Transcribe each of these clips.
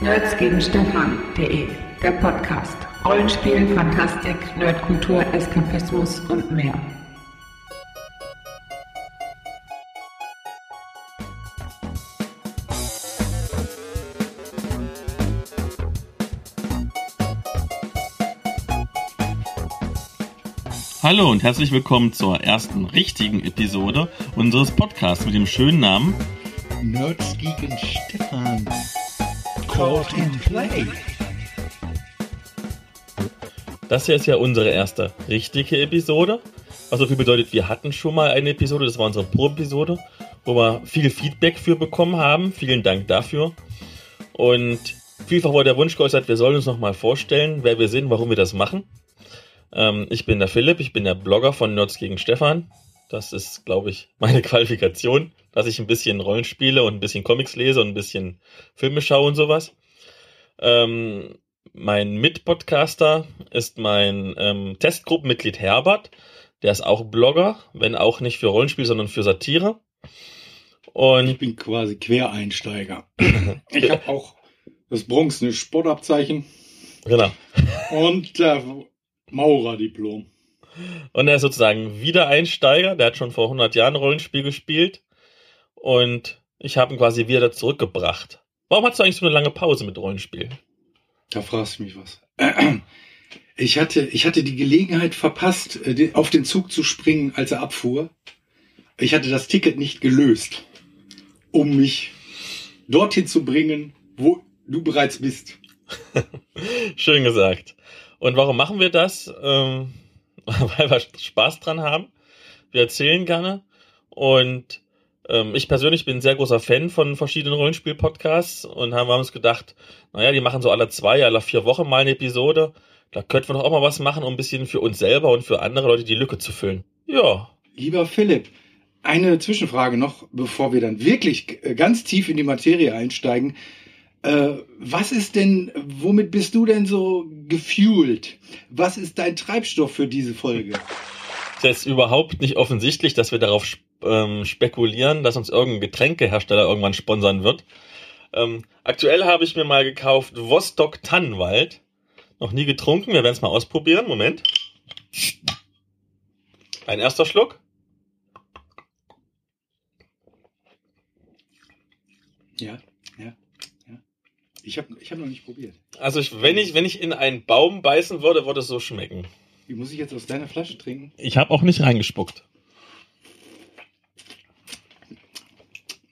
Nerds gegen Stefan.de, der Podcast. Rollenspiel, Fantastik, Nerdkultur, Eskapismus und mehr. Hallo und herzlich willkommen zur ersten richtigen Episode unseres Podcasts mit dem schönen Namen Nerds gegen Stefan. Caught in Play. Das hier ist ja unsere erste richtige Episode. Was so viel bedeutet, wir hatten schon mal eine Episode, das war unsere Pro-Episode, wo wir viel Feedback für bekommen haben. Vielen Dank dafür. Und vielfach wurde der Wunsch geäußert, wir sollen uns nochmal vorstellen, wer wir sind, warum wir das machen. Ähm, ich bin der Philipp, ich bin der Blogger von Nerds gegen Stefan. Das ist, glaube ich, meine Qualifikation, dass ich ein bisschen Rollen spiele und ein bisschen Comics lese und ein bisschen Filme schaue und sowas. Ähm, mein Mitpodcaster ist mein ähm, Testgruppenmitglied Herbert. Der ist auch Blogger, wenn auch nicht für Rollenspiel, sondern für Satire. Und Ich bin quasi Quereinsteiger. Ich habe auch das bronzene Sportabzeichen genau. und äh, Maurerdiplom. Und er ist sozusagen Wiedereinsteiger. Der hat schon vor 100 Jahren Rollenspiel gespielt. Und ich habe ihn quasi wieder zurückgebracht. Warum hast du eigentlich so eine lange Pause mit Rollenspiel? Da fragst du mich was. Ich hatte, ich hatte die Gelegenheit verpasst, äh, auf den Zug zu springen, als er abfuhr. Ich hatte das Ticket nicht gelöst, um mich dorthin zu bringen, wo du bereits bist. Schön gesagt. Und warum machen wir das? Ähm, weil wir Spaß dran haben. Wir erzählen gerne. Und ähm, ich persönlich bin ein sehr großer Fan von verschiedenen Rollenspiel-Podcasts und haben, haben uns gedacht, naja, die machen so alle zwei, alle vier Wochen mal eine Episode. Da könnten wir doch auch mal was machen, um ein bisschen für uns selber und für andere Leute die Lücke zu füllen. Ja, Lieber Philipp, eine Zwischenfrage noch, bevor wir dann wirklich äh, ganz tief in die Materie einsteigen. Äh, was ist denn, womit bist du denn so gefuelt? Was ist dein Treibstoff für diese Folge? ist jetzt überhaupt nicht offensichtlich, dass wir darauf ähm, spekulieren, dass uns irgendein Getränkehersteller irgendwann sponsern wird. Ähm, aktuell habe ich mir mal gekauft Vostok Tannenwald. Noch nie getrunken, wir werden es mal ausprobieren. Moment. Ein erster Schluck. Ja. Ich habe ich hab noch nicht probiert. Also ich, wenn ich wenn ich in einen Baum beißen würde, würde es so schmecken. Wie muss ich jetzt aus deiner Flasche trinken? Ich habe auch nicht reingespuckt.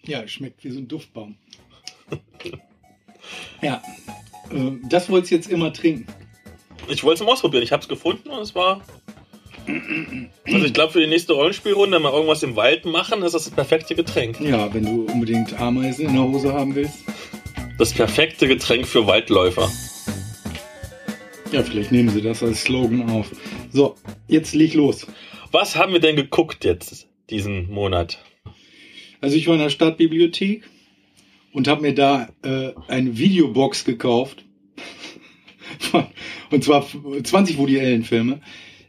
Ja, schmeckt wie so ein Duftbaum. ja, äh, das wolltest du jetzt immer trinken. Ich wollte es mal ausprobieren. Ich habe es gefunden und es war. Also ich glaube für die nächste Rollenspielrunde, wenn wir irgendwas im Wald machen, ist das das perfekte Getränk. Ja, wenn du unbedingt Ameisen in der Hose haben willst. Das perfekte Getränk für Waldläufer. Ja, vielleicht nehmen sie das als Slogan auf. So, jetzt leg los. Was haben wir denn geguckt jetzt diesen Monat? Also ich war in der Stadtbibliothek und habe mir da äh, eine Videobox gekauft. Und zwar 20 Woody Allen Filme.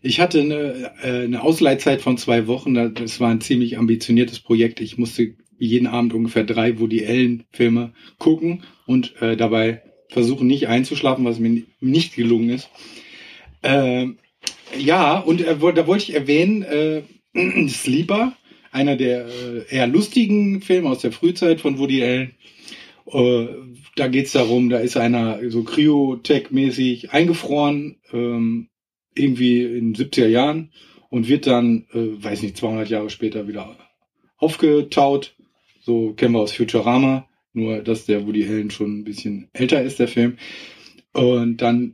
Ich hatte eine, äh, eine Ausleihzeit von zwei Wochen. Das war ein ziemlich ambitioniertes Projekt. Ich musste jeden Abend ungefähr drei Woody Allen Filme gucken und äh, dabei versuchen nicht einzuschlafen, was mir ni- nicht gelungen ist. Ähm, ja, und äh, da wollte ich erwähnen, äh, Sleeper, einer der äh, eher lustigen Filme aus der Frühzeit von Woody Allen. Äh, da geht's darum, da ist einer so Cryotech-mäßig eingefroren, ähm, irgendwie in den 70er Jahren und wird dann, äh, weiß nicht, 200 Jahre später wieder aufgetaut. So kennen wir aus Futurama, nur dass der Woody Allen schon ein bisschen älter ist, der Film. Und dann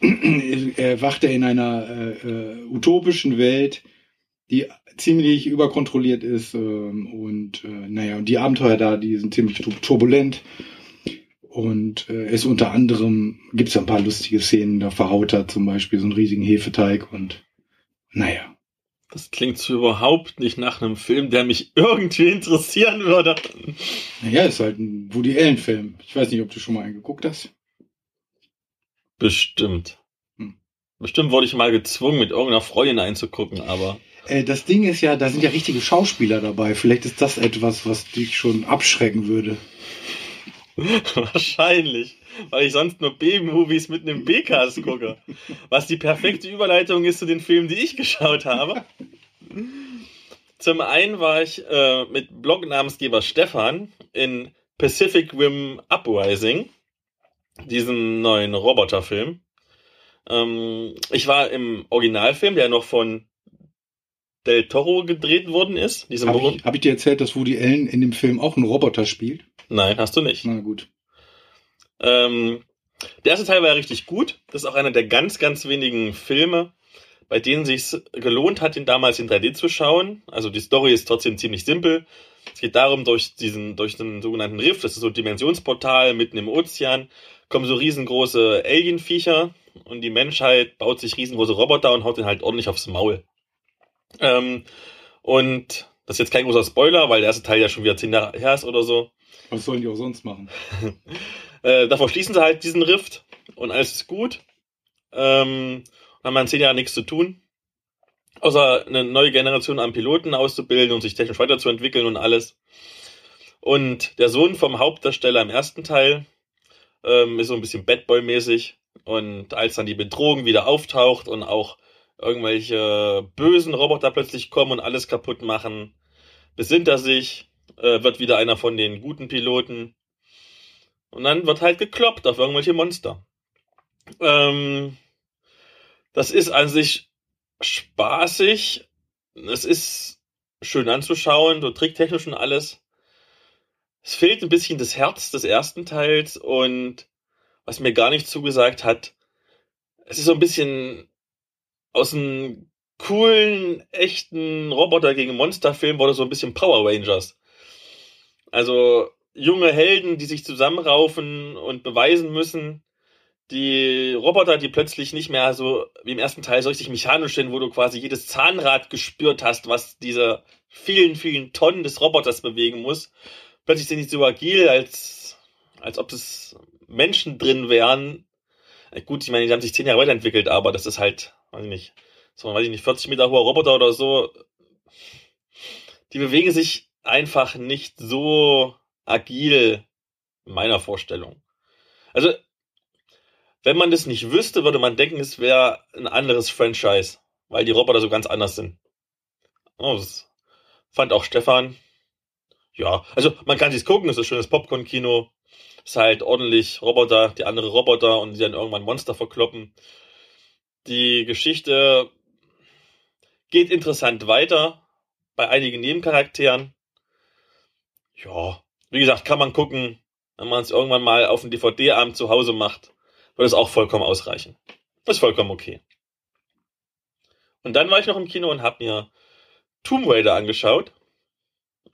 erwacht er in einer äh, äh, utopischen Welt, die ziemlich überkontrolliert ist ähm, und äh, naja, und die Abenteuer da, die sind ziemlich tur- turbulent und äh, ist unter anderem, gibt es ein paar lustige Szenen, da verhaut er zum Beispiel so einen riesigen Hefeteig und naja, Das klingt so überhaupt nicht nach einem Film, der mich irgendwie interessieren würde. naja, ist halt ein Woody Allen Film. Ich weiß nicht, ob du schon mal einen geguckt hast. Bestimmt. Hm. Bestimmt wurde ich mal gezwungen, mit irgendeiner Freundin einzugucken, aber Äh, das Ding ist ja, da sind ja richtige Schauspieler dabei. Vielleicht ist das etwas, was dich schon abschrecken würde. wahrscheinlich. Weil ich sonst nur B-Movies mit einem B-Cast gucke. Was die perfekte Überleitung ist zu den Filmen, die ich geschaut habe. Zum einen war ich äh, mit Blog-Namensgeber Stefan in Pacific Rim Uprising, diesem neuen Roboterfilm. Ähm, ich war im Originalfilm, der noch von Del Toro gedreht worden ist. Habe ich, hab ich dir erzählt, dass Woody Allen in dem Film auch einen Roboter spielt? Nein, hast du nicht. Na gut. Ähm, der erste Teil war ja richtig gut. Das ist auch einer der ganz, ganz wenigen Filme, bei denen sich gelohnt hat, ihn damals in 3D zu schauen. Also die Story ist trotzdem ziemlich simpel. Es geht darum, durch diesen, durch den sogenannten Riff, das ist so ein Dimensionsportal mitten im Ozean, kommen so riesengroße Alienviecher und die Menschheit baut sich riesengroße Roboter und haut den halt ordentlich aufs Maul. Ähm, und das ist jetzt kein großer Spoiler, weil der erste Teil ja schon wieder zehn Jahre her ist oder so. Was sollen die auch sonst machen? äh, davor schließen sie halt diesen Rift und alles ist gut. Ähm, haben dann zehn Jahre nichts zu tun. Außer eine neue Generation an Piloten auszubilden und sich technisch weiterzuentwickeln und alles. Und der Sohn vom Hauptdarsteller im ersten Teil ähm, ist so ein bisschen Badboy-mäßig. Und als dann die Bedrohung wieder auftaucht und auch irgendwelche bösen Roboter plötzlich kommen und alles kaputt machen, besinnt er sich, äh, wird wieder einer von den guten Piloten. Und dann wird halt gekloppt auf irgendwelche Monster. Ähm, das ist an sich spaßig. Es ist schön anzuschauen, so tricktechnisch und alles. Es fehlt ein bisschen das Herz des ersten Teils und was mir gar nicht zugesagt hat, es ist so ein bisschen aus einem coolen, echten Roboter gegen Monster-Film wurde so ein bisschen Power Rangers. Also junge Helden, die sich zusammenraufen und beweisen müssen. Die Roboter, die plötzlich nicht mehr so wie im ersten Teil so richtig mechanisch sind, wo du quasi jedes Zahnrad gespürt hast, was diese vielen, vielen Tonnen des Roboters bewegen muss. Plötzlich sind die so agil, als, als ob es Menschen drin wären. Gut, ich meine, die haben sich zehn Jahre weiterentwickelt, aber das ist halt weiß ich nicht, so, weiß ich nicht, 40 Meter hoher Roboter oder so, die bewegen sich einfach nicht so agil in meiner Vorstellung. Also, wenn man das nicht wüsste, würde man denken, es wäre ein anderes Franchise, weil die Roboter so ganz anders sind. Oh, das fand auch Stefan. Ja, also man kann sich's gucken, es ist ein schönes Popcorn-Kino. Ist halt ordentlich Roboter, die andere Roboter und die dann irgendwann Monster verkloppen. Die Geschichte geht interessant weiter bei einigen Nebencharakteren. Ja, wie gesagt, kann man gucken, wenn man es irgendwann mal auf dem DVD-Abend zu Hause macht, wird es auch vollkommen ausreichen. ist vollkommen okay. Und dann war ich noch im Kino und habe mir Tomb Raider angeschaut.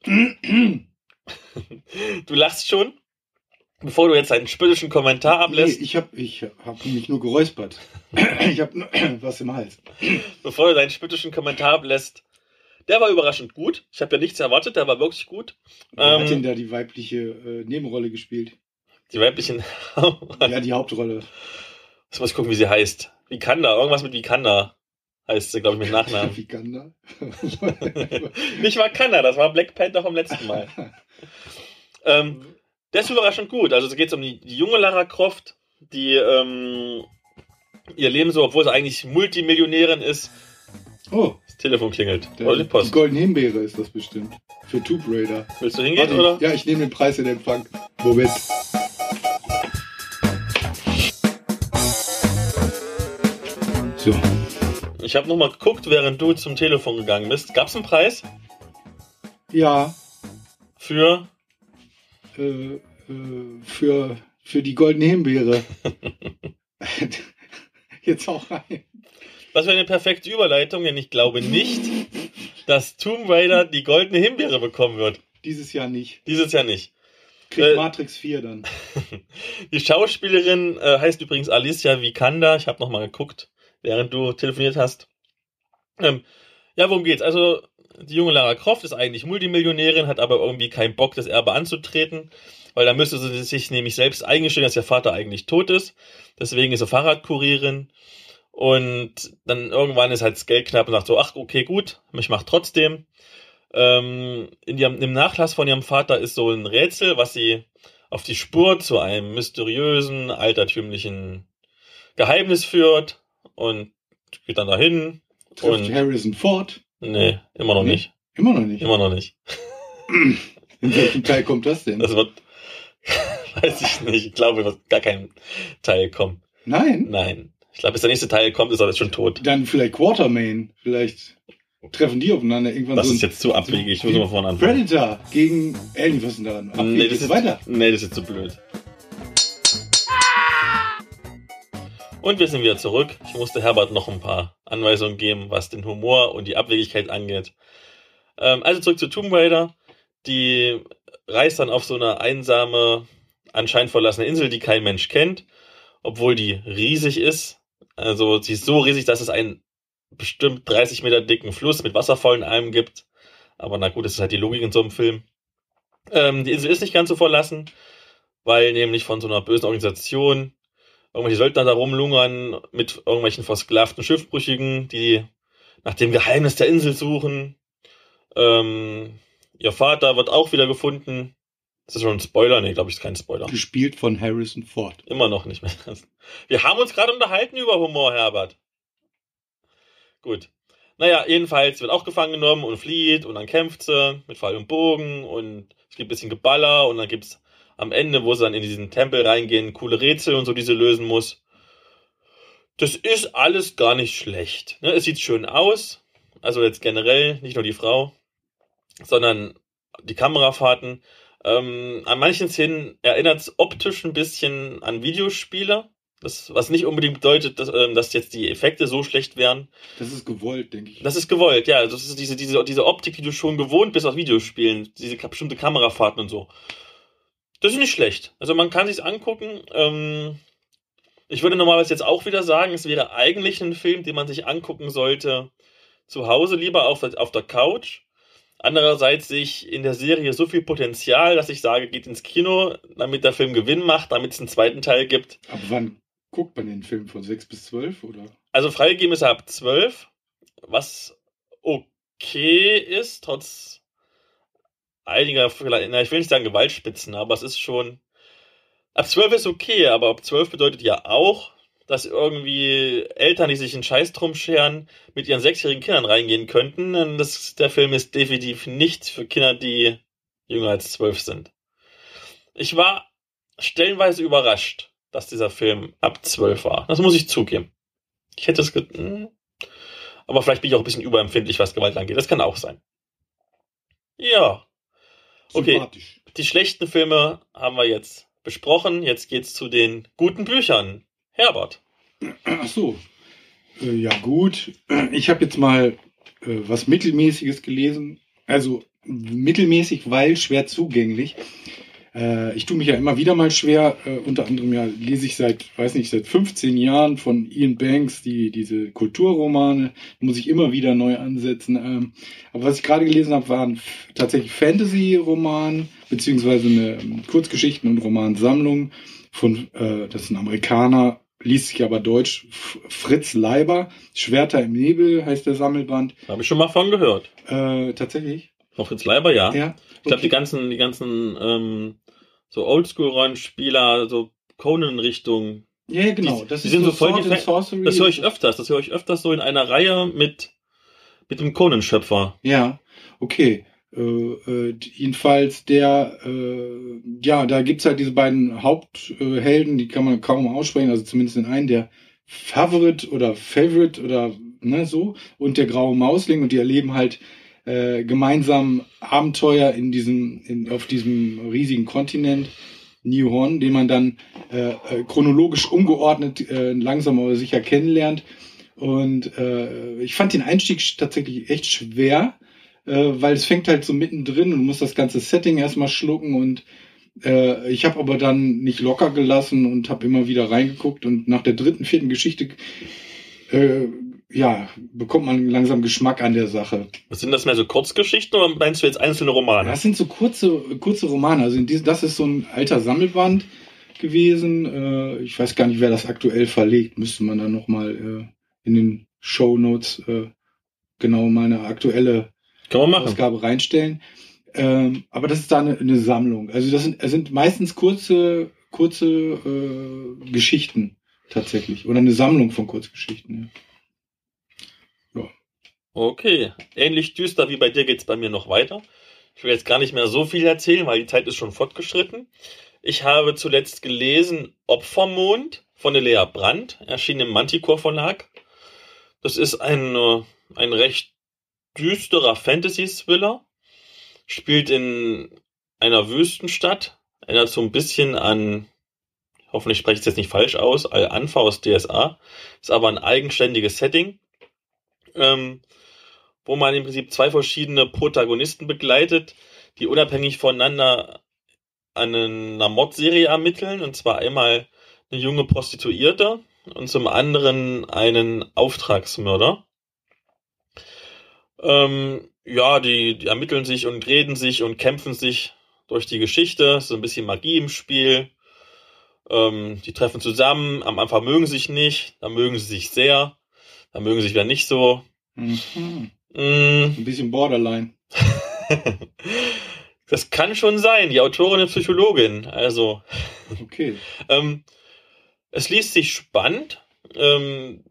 du lachst schon. Bevor du jetzt einen spöttischen Kommentar ablässt. Nee, ich habe ich hab mich nur geräuspert. ich habe was im Hals. Bevor du deinen spöttischen Kommentar ablässt. Der war überraschend gut. Ich habe ja nichts erwartet, der war wirklich gut. Wer ähm, hat denn da die weibliche äh, Nebenrolle gespielt? Die weibliche. ja, die Hauptrolle. Jetzt muss ich gucken, wie sie heißt. Vikanda, irgendwas mit Vikanda heißt sie, glaube ich, mit Nachnamen. Vikanda? Nicht Wakanda, das war Black Panther vom letzten Mal. ähm, der ist überraschend gut. Also es geht um die, die junge Lara Croft, die ähm, ihr Leben so, obwohl sie eigentlich Multimillionärin ist. Oh. Telefon klingelt. Der, oder die Post. Die Golden Himbeere ist das bestimmt. Für Tomb Raider. Willst du hingehen, Warte, oder? Ja, ich nehme den Preis in Empfang. Moment. So. Ich habe nochmal geguckt, während du zum Telefon gegangen bist. Gab es einen Preis? Ja. Für? Äh, äh, für, für die goldene Himbeere. Jetzt auch rein. Das wäre eine perfekte Überleitung, denn ich glaube nicht, dass Tomb Raider die goldene Himbeere bekommen wird. Dieses Jahr nicht. Dieses Jahr nicht. Kriegt äh, Matrix 4 dann. die Schauspielerin äh, heißt übrigens Alicia Vikander. Ich habe nochmal geguckt, während du telefoniert hast. Ähm, ja, worum geht's? Also, die junge Lara Croft ist eigentlich Multimillionärin, hat aber irgendwie keinen Bock, das Erbe anzutreten, weil da müsste sie sich nämlich selbst eingestehen, dass ihr Vater eigentlich tot ist. Deswegen ist sie Fahrradkurierin. Und dann irgendwann ist halt das Geld knapp und sagt so, ach, okay, gut, ich mach trotzdem. Ähm, in ihrem, Im Nachlass von ihrem Vater ist so ein Rätsel, was sie auf die Spur zu einem mysteriösen, altertümlichen Geheimnis führt und geht dann dahin. Trifft Und- Harrison Ford. Nee, immer noch Nee. nicht. Immer noch nicht. Immer noch nicht. In welchem Teil kommt das denn? Das wird, weiß ich nicht. Ich glaube, wird gar kein Teil kommen. Nein. Nein. Ich glaube, bis der nächste Teil kommt, ist er jetzt schon tot. Dann vielleicht Quartermain. Vielleicht treffen die aufeinander irgendwann Das so ist jetzt zu abwegig. Ich muss mal vorne anfangen. Predator gegen Alien. Was ist denn da? Abwegig Nee, das ist, weiter. nee, das ist zu blöd. Und wir sind wieder zurück. Ich musste Herbert noch ein paar Anweisungen geben, was den Humor und die Abwegigkeit angeht. Ähm, also zurück zu Tomb Raider. Die reist dann auf so eine einsame, anscheinend verlassene Insel, die kein Mensch kennt, obwohl die riesig ist. Also sie ist so riesig, dass es einen bestimmt 30 Meter dicken Fluss mit Wasserfallen allem gibt. Aber na gut, das ist halt die Logik in so einem Film. Ähm, die Insel ist nicht ganz so verlassen, weil nämlich von so einer bösen Organisation irgendwelche Söldner da rumlungern mit irgendwelchen versklavten Schiffbrüchigen, die nach dem Geheimnis der Insel suchen. Ähm, ihr Vater wird auch wieder gefunden. Ist das schon ein Spoiler? Nee, glaube ich, ist kein Spoiler. Gespielt von Harrison Ford. Immer noch nicht mehr. Wir haben uns gerade unterhalten über Humor, Herbert. Gut. Naja, jedenfalls wird auch gefangen genommen und flieht und dann kämpft sie mit Pfeil und Bogen und es gibt ein bisschen Geballer und dann gibt's am Ende, wo sie dann in diesen Tempel reingehen, coole Rätsel und so, die sie lösen muss. Das ist alles gar nicht schlecht. Ne? Es sieht schön aus. Also jetzt generell, nicht nur die Frau, sondern die Kamerafahrten. Ähm, an manchen Szenen erinnert es optisch ein bisschen an Videospiele. Das, was nicht unbedingt bedeutet, dass, ähm, dass jetzt die Effekte so schlecht wären. Das ist gewollt, denke ich. Das ist gewollt, ja. Das ist diese, diese, diese Optik, die du schon gewohnt bist aus Videospielen. Diese bestimmte Kamerafahrten und so. Das ist nicht schlecht. Also man kann sich's angucken. Ähm, ich würde normalerweise jetzt auch wieder sagen, es wäre eigentlich ein Film, den man sich angucken sollte zu Hause lieber auf der, auf der Couch. Andererseits sehe ich in der Serie so viel Potenzial, dass ich sage, geht ins Kino, damit der Film Gewinn macht, damit es einen zweiten Teil gibt. Ab wann guckt man den Film? Von 6 bis 12 oder? Also freigegeben ist er ab 12, was okay ist, trotz einiger, na, ich will nicht sagen Gewaltspitzen, aber es ist schon. Ab 12 ist okay, aber ab 12 bedeutet ja auch, dass irgendwie Eltern, die sich einen Scheiß drum scheren, mit ihren sechsjährigen Kindern reingehen könnten. Denn Das, der Film ist definitiv nicht für Kinder, die jünger als 12 sind. Ich war stellenweise überrascht, dass dieser Film ab 12 war. Das muss ich zugeben. Ich hätte es. hm. Aber vielleicht bin ich auch ein bisschen überempfindlich, was Gewalt angeht. Das kann auch sein. Ja. Okay. Die schlechten Filme haben wir jetzt besprochen. Jetzt geht's zu den guten Büchern. Herbert. Ach so. Äh, ja, gut. Ich habe jetzt mal äh, was Mittelmäßiges gelesen. Also mittelmäßig, weil schwer zugänglich. Äh, ich tue mich ja immer wieder mal schwer. Unter anderem ja lese ich seit, weiß nicht, seit 15 Jahren von Ian Banks die, diese Kulturromane. Muss ich immer wieder neu ansetzen. Ähm, aber was ich gerade gelesen habe, waren tatsächlich Fantasy-Roman, beziehungsweise eine ähm, Kurzgeschichten- und Romansammlung von, das ist ein Amerikaner, liest sich aber deutsch, Fritz Leiber, Schwerter im Nebel heißt der Sammelband. Habe ich schon mal von gehört. Äh, tatsächlich? Von Fritz Leiber, ja. Ja. Ich glaube, Okay. die ganzen, die ganzen ähm, so Oldschool-Rollenspieler, so Conan-Richtung, Ja, ja, genau. die- das die sind so voll and Fan- Sorcery. das höre ich öfters. Das höre ich öfters so in einer Reihe mit, mit dem Conan-Schöpfer. Ja, okay. Äh, äh, jedenfalls der, äh, ja, da gibt's halt diese beiden Haupthelden, Helden, die kann man kaum aussprechen, also zumindest den einen, der Favorite oder Favorite oder ne, so, und der graue Mausling und die erleben halt äh, gemeinsam Abenteuer in diesem, in, auf diesem riesigen Kontinent. New Horn, den man dann äh, äh, chronologisch umgeordnet äh, langsam aber sicher kennenlernt. Und äh, ich fand den Einstieg tatsächlich echt schwer, äh, weil es fängt halt so mittendrin und muss das ganze Setting erstmal schlucken und äh, ich habe aber dann nicht locker gelassen und habe immer wieder reingeguckt und nach der dritten, vierten Geschichte äh, ja, bekommt man langsam Geschmack an der Sache. Was sind das mehr so Kurzgeschichten oder meinst du jetzt einzelne Romane? Das sind so kurze, kurze Romane. Also diesem, das ist so ein alter Sammelband gewesen. Äh, ich weiß gar nicht, wer das aktuell verlegt. Müsste man dann nochmal äh, in den Show Notes äh, genau meine aktuelle Kann man machen. Ausgabe reinstellen. Ähm, aber das ist da eine, eine Sammlung. Also das sind, das sind meistens kurze, kurze äh, Geschichten tatsächlich. Oder eine Sammlung von Kurzgeschichten. Ja. Okay, ähnlich düster wie bei dir geht's bei mir noch weiter. Ich will jetzt gar nicht mehr so viel erzählen, weil die Zeit ist schon fortgeschritten. Ich habe zuletzt gelesen Opfermond von der Lea Brandt, erschien im Manticore Verlag. Das ist ein, äh, ein recht düsterer Fantasy-Thriller. Spielt in einer Wüstenstadt. Erinnert so ein bisschen an, hoffentlich spreche ich es jetzt nicht falsch aus, Al-Anfa aus DSA. Ist aber ein eigenständiges Setting. Ähm, wo man im Prinzip zwei verschiedene Protagonisten begleitet, die unabhängig voneinander an einer Mordserie ermitteln. Und zwar einmal eine junge Prostituierte und zum anderen einen Auftragsmörder. Ähm, ja, die, die ermitteln sich und reden sich und kämpfen sich durch die Geschichte. So ein bisschen Magie im Spiel. Ähm, die treffen zusammen. Am Anfang mögen sie sich nicht, dann mögen sie sich sehr, dann mögen sie sich wieder nicht so. Mhm. Mm, Ein bisschen Borderline. das kann schon sein. Die Autorin ist Psychologin. Also, Okay. ähm, es liest sich spannend. Ähm,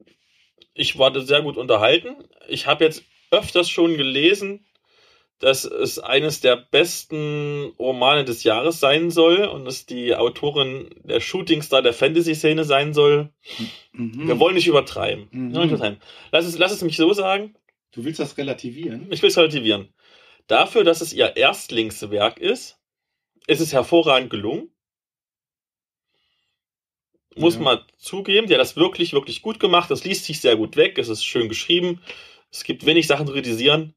ich war sehr gut unterhalten. Ich habe jetzt öfters schon gelesen, dass es eines der besten Romane des Jahres sein soll und dass die Autorin der Shootingstar der Fantasy-Szene sein soll. Mhm. Wir wollen nicht übertreiben. Mhm. Nicht übertreiben. Lass, es, lass es mich so sagen. Du willst das relativieren? Ich will es relativieren. Dafür, dass es ihr Erstlingswerk ist, ist es hervorragend gelungen. Muss Ja. man zugeben, die hat das wirklich, wirklich gut gemacht. Das liest sich sehr gut weg. Es ist schön geschrieben. Es gibt wenig Sachen zu kritisieren.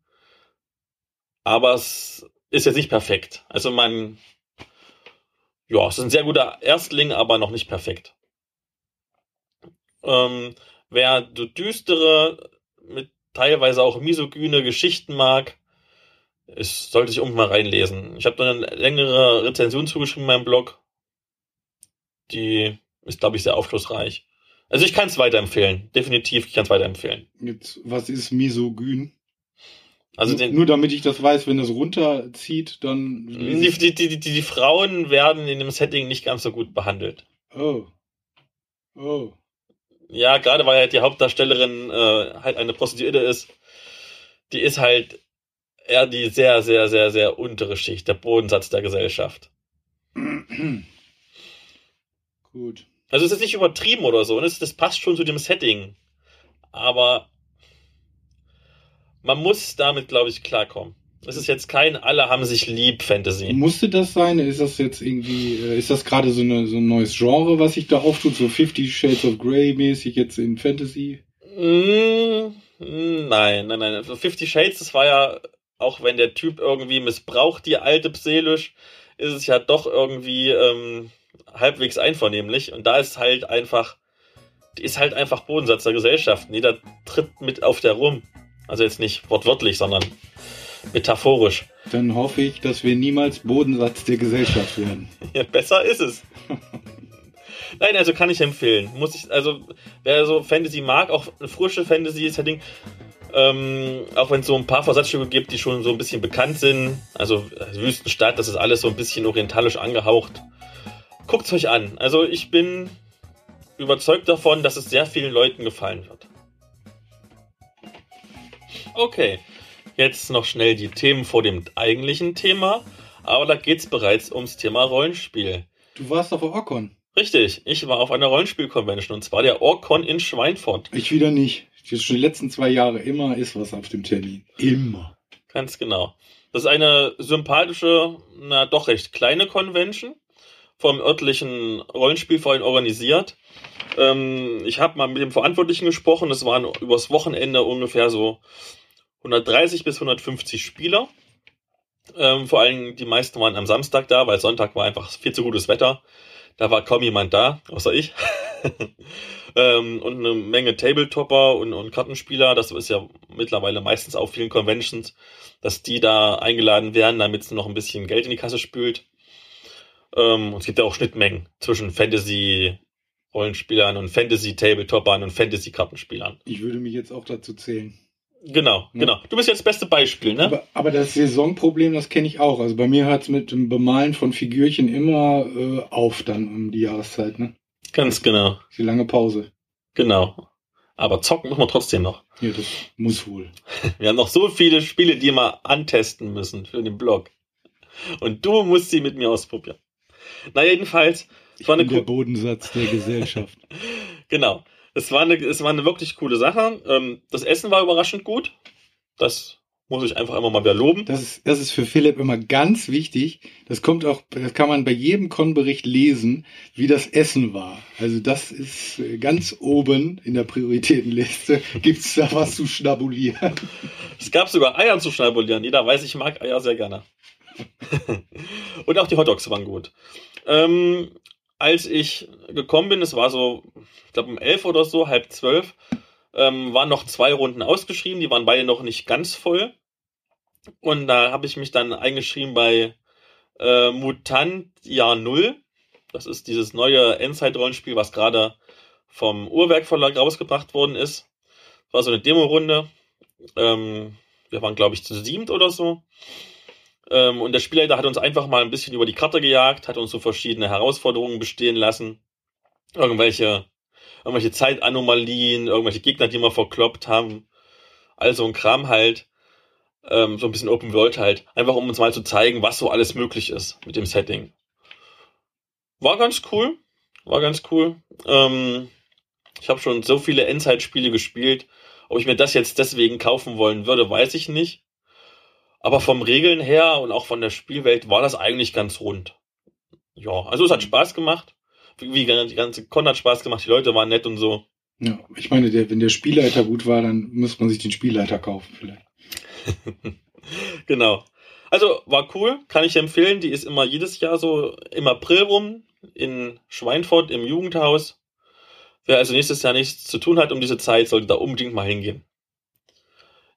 Aber es ist jetzt nicht perfekt. Also man, ja, es ist ein sehr guter Erstling, aber noch nicht perfekt. Ähm, wer so düstere, mit teilweise auch misogyne Geschichten mag, es sollte sich unbedingt mal reinlesen. Ich habe da eine längere Rezension zugeschrieben in meinem Blog. Die ist, glaube ich, sehr aufschlussreich. Also ich kann es weiterempfehlen. Definitiv, ich kann es weiterempfehlen. Jetzt, was ist misogyn? Also Nur- den, Nur damit ich das weiß, wenn das runterzieht, dann. die, die, die, die, die Frauen werden in dem Setting nicht ganz so gut behandelt. Oh. Oh. Ja, gerade weil halt die Hauptdarstellerin äh, halt eine Prostituierte ist. Die ist halt eher die sehr, sehr, sehr, sehr untere Schicht, der Bodensatz der Gesellschaft. Gut. Also es ist nicht übertrieben oder so, ne? das, das passt schon zu dem Setting. Aber man muss damit, glaube ich, klarkommen. Es ist jetzt kein alle haben sich lieb Fantasy. Musste das sein? Ist das jetzt irgendwie, äh, ist das gerade so, eine, so ein neues Genre, was sich da auftut? So Fifty Shades of Grey mäßig jetzt in Fantasy? Mm, nein, nein, nein. Also Fifty Shades, das war ja, auch wenn der Typ irgendwie missbraucht, die alte seelisch, ist es ja doch irgendwie ähm, halbwegs einvernehmlich. Und da ist halt einfach, die ist halt einfach Bodensatz der Gesellschaft. Jeder tritt mit auf der rum. Also jetzt nicht wortwörtlich, sondern metaphorisch. Dann hoffe ich, dass wir niemals Bodensatz der Gesellschaft werden. Ja, besser ist es. Nein, also kann ich empfehlen. Muss ich, also, wer so Fantasy mag, auch eine frische Fantasy-Setting, ähm, auch wenn es so ein paar Versatzstücke gibt, die schon so ein bisschen bekannt sind, also äh, Wüstenstadt, das ist alles so ein bisschen orientalisch angehaucht. Guckt's euch an. Also ich bin überzeugt davon, dass es sehr vielen Leuten gefallen wird. Okay, jetzt noch schnell die Themen vor dem eigentlichen Thema, aber da geht's bereits ums Thema Rollenspiel. Du warst auf der Orcon. Richtig, ich war auf einer Rollenspiel-Convention und zwar der Orcon in Schweinfurt. Ich wieder nicht. Jetzt schon die letzten zwei Jahre immer ist was auf dem Termin. Immer. Ganz genau. Das ist eine sympathische, na doch recht kleine Convention vom örtlichen Rollenspielverein organisiert. Ähm, ich habe mal mit dem Verantwortlichen gesprochen. Es waren übers Wochenende ungefähr so 130 bis 150 Spieler. Ähm, vor allem die meisten waren am Samstag da, weil Sonntag war einfach viel zu gutes Wetter. Da war kaum jemand da, außer ich. ähm, und eine Menge Tabletopper und, und Kartenspieler. Das ist ja mittlerweile meistens auf vielen Conventions, dass die da eingeladen werden, damit es noch ein bisschen Geld in die Kasse spült. Ähm, und es gibt ja auch Schnittmengen zwischen Fantasy-Rollenspielern und Fantasy-Tabletopern und Fantasy-Kartenspielern. Ich würde mich jetzt auch dazu zählen. Genau, Ja. genau. Du bist jetzt das beste Beispiel, ne? Aber, aber das Saisonproblem, das kenne ich auch. Also bei mir hört es mit dem Bemalen von Figürchen immer äh, auf dann um die Jahreszeit, ne? Ganz genau. Die lange Pause. Genau. Aber zocken muss man trotzdem noch. Ja, das muss wohl. Wir haben noch so viele Spiele, die wir antesten müssen für den Blog. Und du musst sie mit mir ausprobieren. Na, jedenfalls, es war eine, der Bodensatz der Gesellschaft. genau. Es war eine, es war eine wirklich coole Sache. Ähm, das Essen war überraschend gut. Das muss ich einfach immer mal wieder loben. Das ist, das ist für Philipp immer ganz wichtig. Das kommt auch, das kann man bei jedem Con-Bericht lesen, wie das Essen war. Also das ist äh, ganz oben in der Prioritätenliste. Gibt's da was zu schnabulieren? Es gab sogar Eier zu schnabulieren. Jeder weiß, ich mag Eier sehr gerne. Und auch die Hotdogs waren gut. Ähm, als ich gekommen bin, es war so, ich glaube um elf oder so, halb zwölf, ähm, waren noch zwei Runden ausgeschrieben. Die waren beide noch nicht ganz voll. Und da habe ich mich dann eingeschrieben bei äh, Mutant Jahr Null. Das ist dieses neue Endzeit-Rollenspiel, was gerade vom Uhrwerk Verlag rausgebracht worden ist. War so eine Demo-Runde. Ähm, wir waren, glaube ich, zu siebt oder so. Ähm, und der Spielleiter hat uns einfach mal ein bisschen über die Karte gejagt, hat uns so verschiedene Herausforderungen bestehen lassen. Irgendwelche, irgendwelche Zeitanomalien, irgendwelche Gegner, die wir verkloppt haben. Also ein Kram halt. Ähm, so ein bisschen Open World halt. Einfach um uns mal zu zeigen, was so alles möglich ist mit dem Setting. War ganz cool. War ganz cool. Ähm, ich habe schon so viele Endzeit-Spiele gespielt. Ob ich mir das jetzt deswegen kaufen wollen würde, weiß ich nicht. Aber vom Regeln her und auch von der Spielwelt war das eigentlich ganz rund. Ja, also es hat Spaß gemacht. Wie die ganze Con hat Spaß gemacht, die Leute waren nett und so. Ja, ich meine, der, wenn der Spielleiter gut war, dann muss man sich den Spielleiter kaufen vielleicht. genau. Also war cool, kann ich empfehlen. Die ist immer jedes Jahr so im April rum in Schweinfurt im Jugendhaus. Wer also nächstes Jahr nichts zu tun hat um diese Zeit, sollte da unbedingt mal hingehen.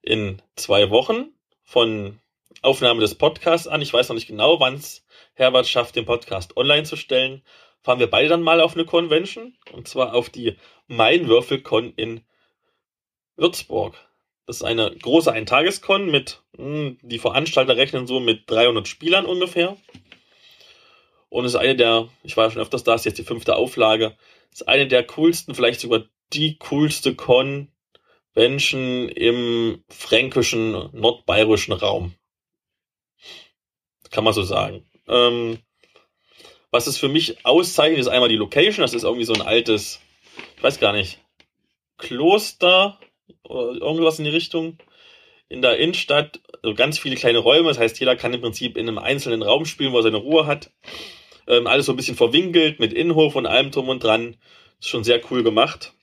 In zwei Wochen von Aufnahme des Podcasts an, ich weiß noch nicht genau, wann es Herbert schafft, den Podcast online zu stellen, fahren wir beide dann mal auf eine Convention. Und zwar auf die Mainwürfelcon in Würzburg. Das ist eine große Eintagescon mit, mh, die Veranstalter rechnen so mit 300 Spielern ungefähr. Und es ist eine der, ich war schon öfters da, ist jetzt die fünfte Auflage, ist eine der coolsten, vielleicht sogar die coolste Convention im fränkischen, nordbayerischen Raum. Kann man so sagen. Ähm, was es für mich auszeichnet, ist einmal die Location. Das ist irgendwie so ein altes, ich weiß gar nicht, Kloster oder irgendwas in die Richtung. In der Innenstadt, also ganz viele kleine Räume. Das heißt, jeder kann im Prinzip in einem einzelnen Raum spielen, wo er seine Ruhe hat. Ähm, alles so ein bisschen verwinkelt mit Innenhof und allem drum und dran. Ist schon sehr cool gemacht.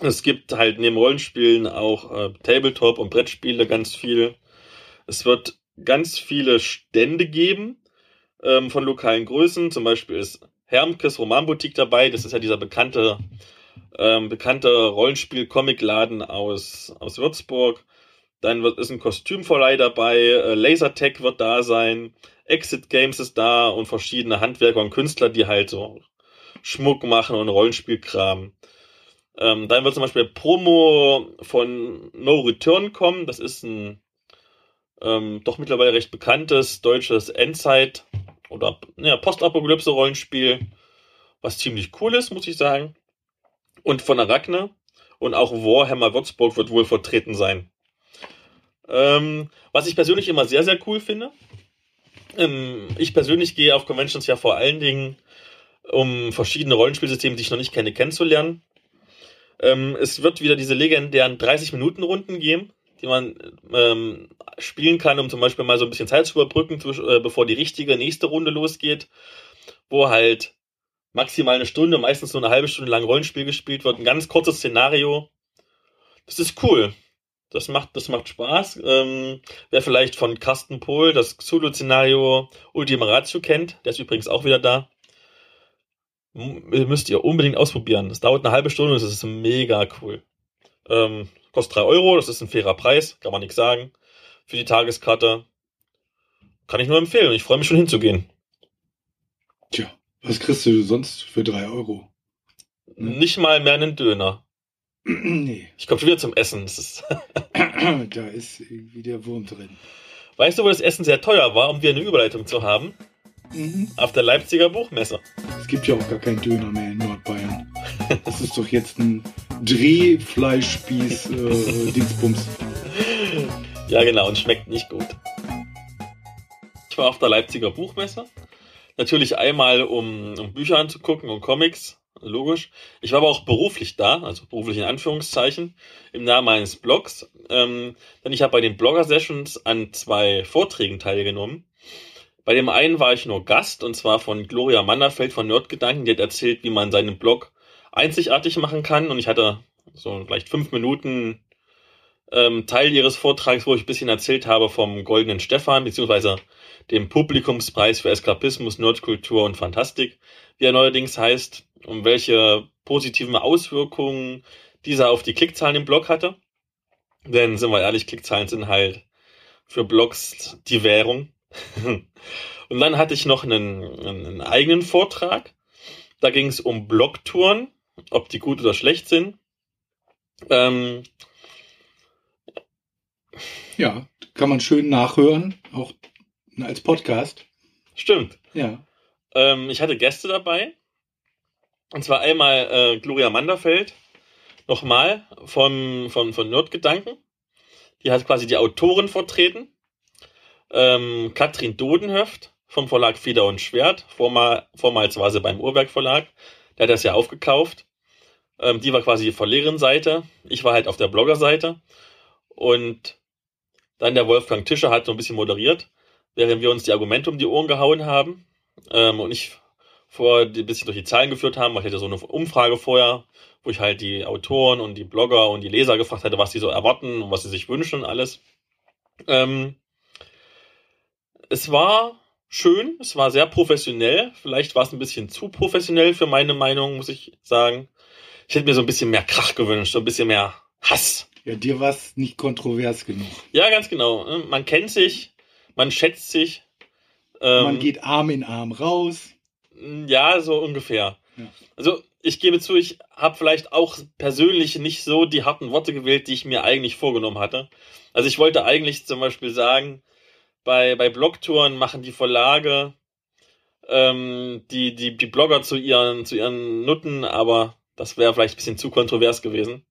Es gibt halt neben Rollenspielen auch äh, Tabletop und Brettspiele ganz viel. Es wird ganz viele Stände geben ähm, von lokalen Größen. Zum Beispiel ist Hermkes Romanboutique dabei. Das ist ja dieser bekannte, ähm, bekannte Rollenspiel-Comicladen aus, aus Würzburg. Dann wird, ist ein Kostümverleih dabei. Äh, Lasertech wird da sein. Exit Games ist da und verschiedene Handwerker und Künstler, die halt so Schmuck machen und Rollenspielkram. Ähm, dann wird zum Beispiel Promo von No Return kommen. Das ist ein ähm, doch mittlerweile recht bekanntes deutsches Endzeit- oder ja, Postapokalypse-Rollenspiel, was ziemlich cool ist, muss ich sagen. Und von Arachne und auch Warhammer Würzburg wird wohl vertreten sein. Ähm, was ich persönlich immer sehr, sehr cool finde. Ähm, ich persönlich gehe auf Conventions ja vor allen Dingen, um verschiedene Rollenspielsysteme, die ich noch nicht kenne, kennenzulernen. Ähm, es wird wieder diese legendären 30-Minuten-Runden geben, die man ähm, spielen kann, um zum Beispiel mal so ein bisschen Zeit zu überbrücken, äh, bevor die richtige nächste Runde losgeht, wo halt maximal eine Stunde, meistens nur eine halbe Stunde lang Rollenspiel gespielt wird. Ein ganz kurzes Szenario. Das ist cool. Das macht, das macht Spaß. Ähm, wer vielleicht von Carsten Pohl das Xulu-Szenario Ultima Ratio kennt, der ist übrigens auch wieder da. Müsst ihr unbedingt ausprobieren. Das dauert eine halbe Stunde und es ist mega cool. Ähm, kostet drei Euro, das ist ein fairer Preis, kann man nichts sagen. Für die Tageskarte. Kann ich nur empfehlen. Ich freue mich schon hinzugehen. Tja, was kriegst du sonst für drei Euro? Hm. Nicht mal mehr einen Döner. nee, Ich komme schon wieder zum Essen. Ist da ist irgendwie der Wurm drin. weißt du, wo das Essen sehr teuer war, um wieder eine Überleitung zu haben? Mhm. Auf der Leipziger Buchmesse. Es gibt ja auch gar keinen Döner mehr in Nordbayern. Das ist doch jetzt ein Drehfleischspieß äh, Dingsbums. Ja, genau, und schmeckt nicht gut. Ich war auf der Leipziger Buchmesse. Natürlich einmal, um, um Bücher anzugucken und Comics, logisch. Ich war aber auch beruflich da, also beruflich in Anführungszeichen, im Namen meines Blogs. Ähm, denn ich habe bei den Blogger-Sessions an zwei Vorträgen teilgenommen. Bei dem einen war ich nur Gast, und zwar von Gloria Manderfeld von Nerdgedanken, die hat erzählt, wie man seinen Blog einzigartig machen kann. Und ich hatte so vielleicht fünf Minuten ähm, Teil ihres Vortrags, wo ich ein bisschen erzählt habe vom Goldenen Stefan, beziehungsweise dem Publikumspreis für Eskapismus, Nerdkultur und Fantastik, wie er neuerdings heißt, und welche positiven Auswirkungen dieser auf die Klickzahlen im Blog hatte. Denn, sind wir ehrlich, Klickzahlen sind halt für Blogs die Währung. und dann hatte ich noch einen, einen eigenen Vortrag. Da ging es um Blogtouren, ob die gut oder schlecht sind. Ähm, Ja, kann man schön nachhören, auch als Podcast. stimmt. Ja. Ähm, ich hatte Gäste dabei. Und zwar einmal äh, Gloria Manderfeld, nochmal von, von, von Nerdgedanken. Die hat quasi die Autorin vertreten. Ähm, Katrin Dodenhöft vom Verlag Feder und Schwert. Vormal, vormals war sie beim Uhrwerk Verlag. Der hat das ja aufgekauft. Ähm, die war quasi die Verlegerin-Seite. Ich war halt auf der Blogger-Seite. Und dann der Wolfgang Tischer hat so ein bisschen moderiert, während wir uns die Argumente um die Ohren gehauen haben. Ähm, und ich vor ein bisschen durch die Zahlen geführt haben, ich hatte so eine Umfrage vorher, wo ich halt die Autoren und die Blogger und die Leser gefragt hatte, was sie so erwarten und was sie sich wünschen und alles. Ähm, es war schön, es war sehr professionell. Vielleicht war es ein bisschen zu professionell für meine Meinung, muss ich sagen. Ich hätte mir so ein bisschen mehr Krach gewünscht, so ein bisschen mehr Hass. Ja, dir war es nicht kontrovers genug. Ja, ganz genau. Man kennt sich, man schätzt sich. Ähm, Man geht Arm in Arm raus. Ja, so ungefähr. Ja. Also ich gebe zu, ich habe vielleicht auch persönlich nicht so die harten Worte gewählt, die ich mir eigentlich vorgenommen hatte. Also ich wollte eigentlich zum Beispiel sagen, bei, bei Blogtouren machen die Verlage ähm, die, die, die Blogger zu ihren, zu ihren Nutten, aber das wäre vielleicht ein bisschen zu kontrovers gewesen.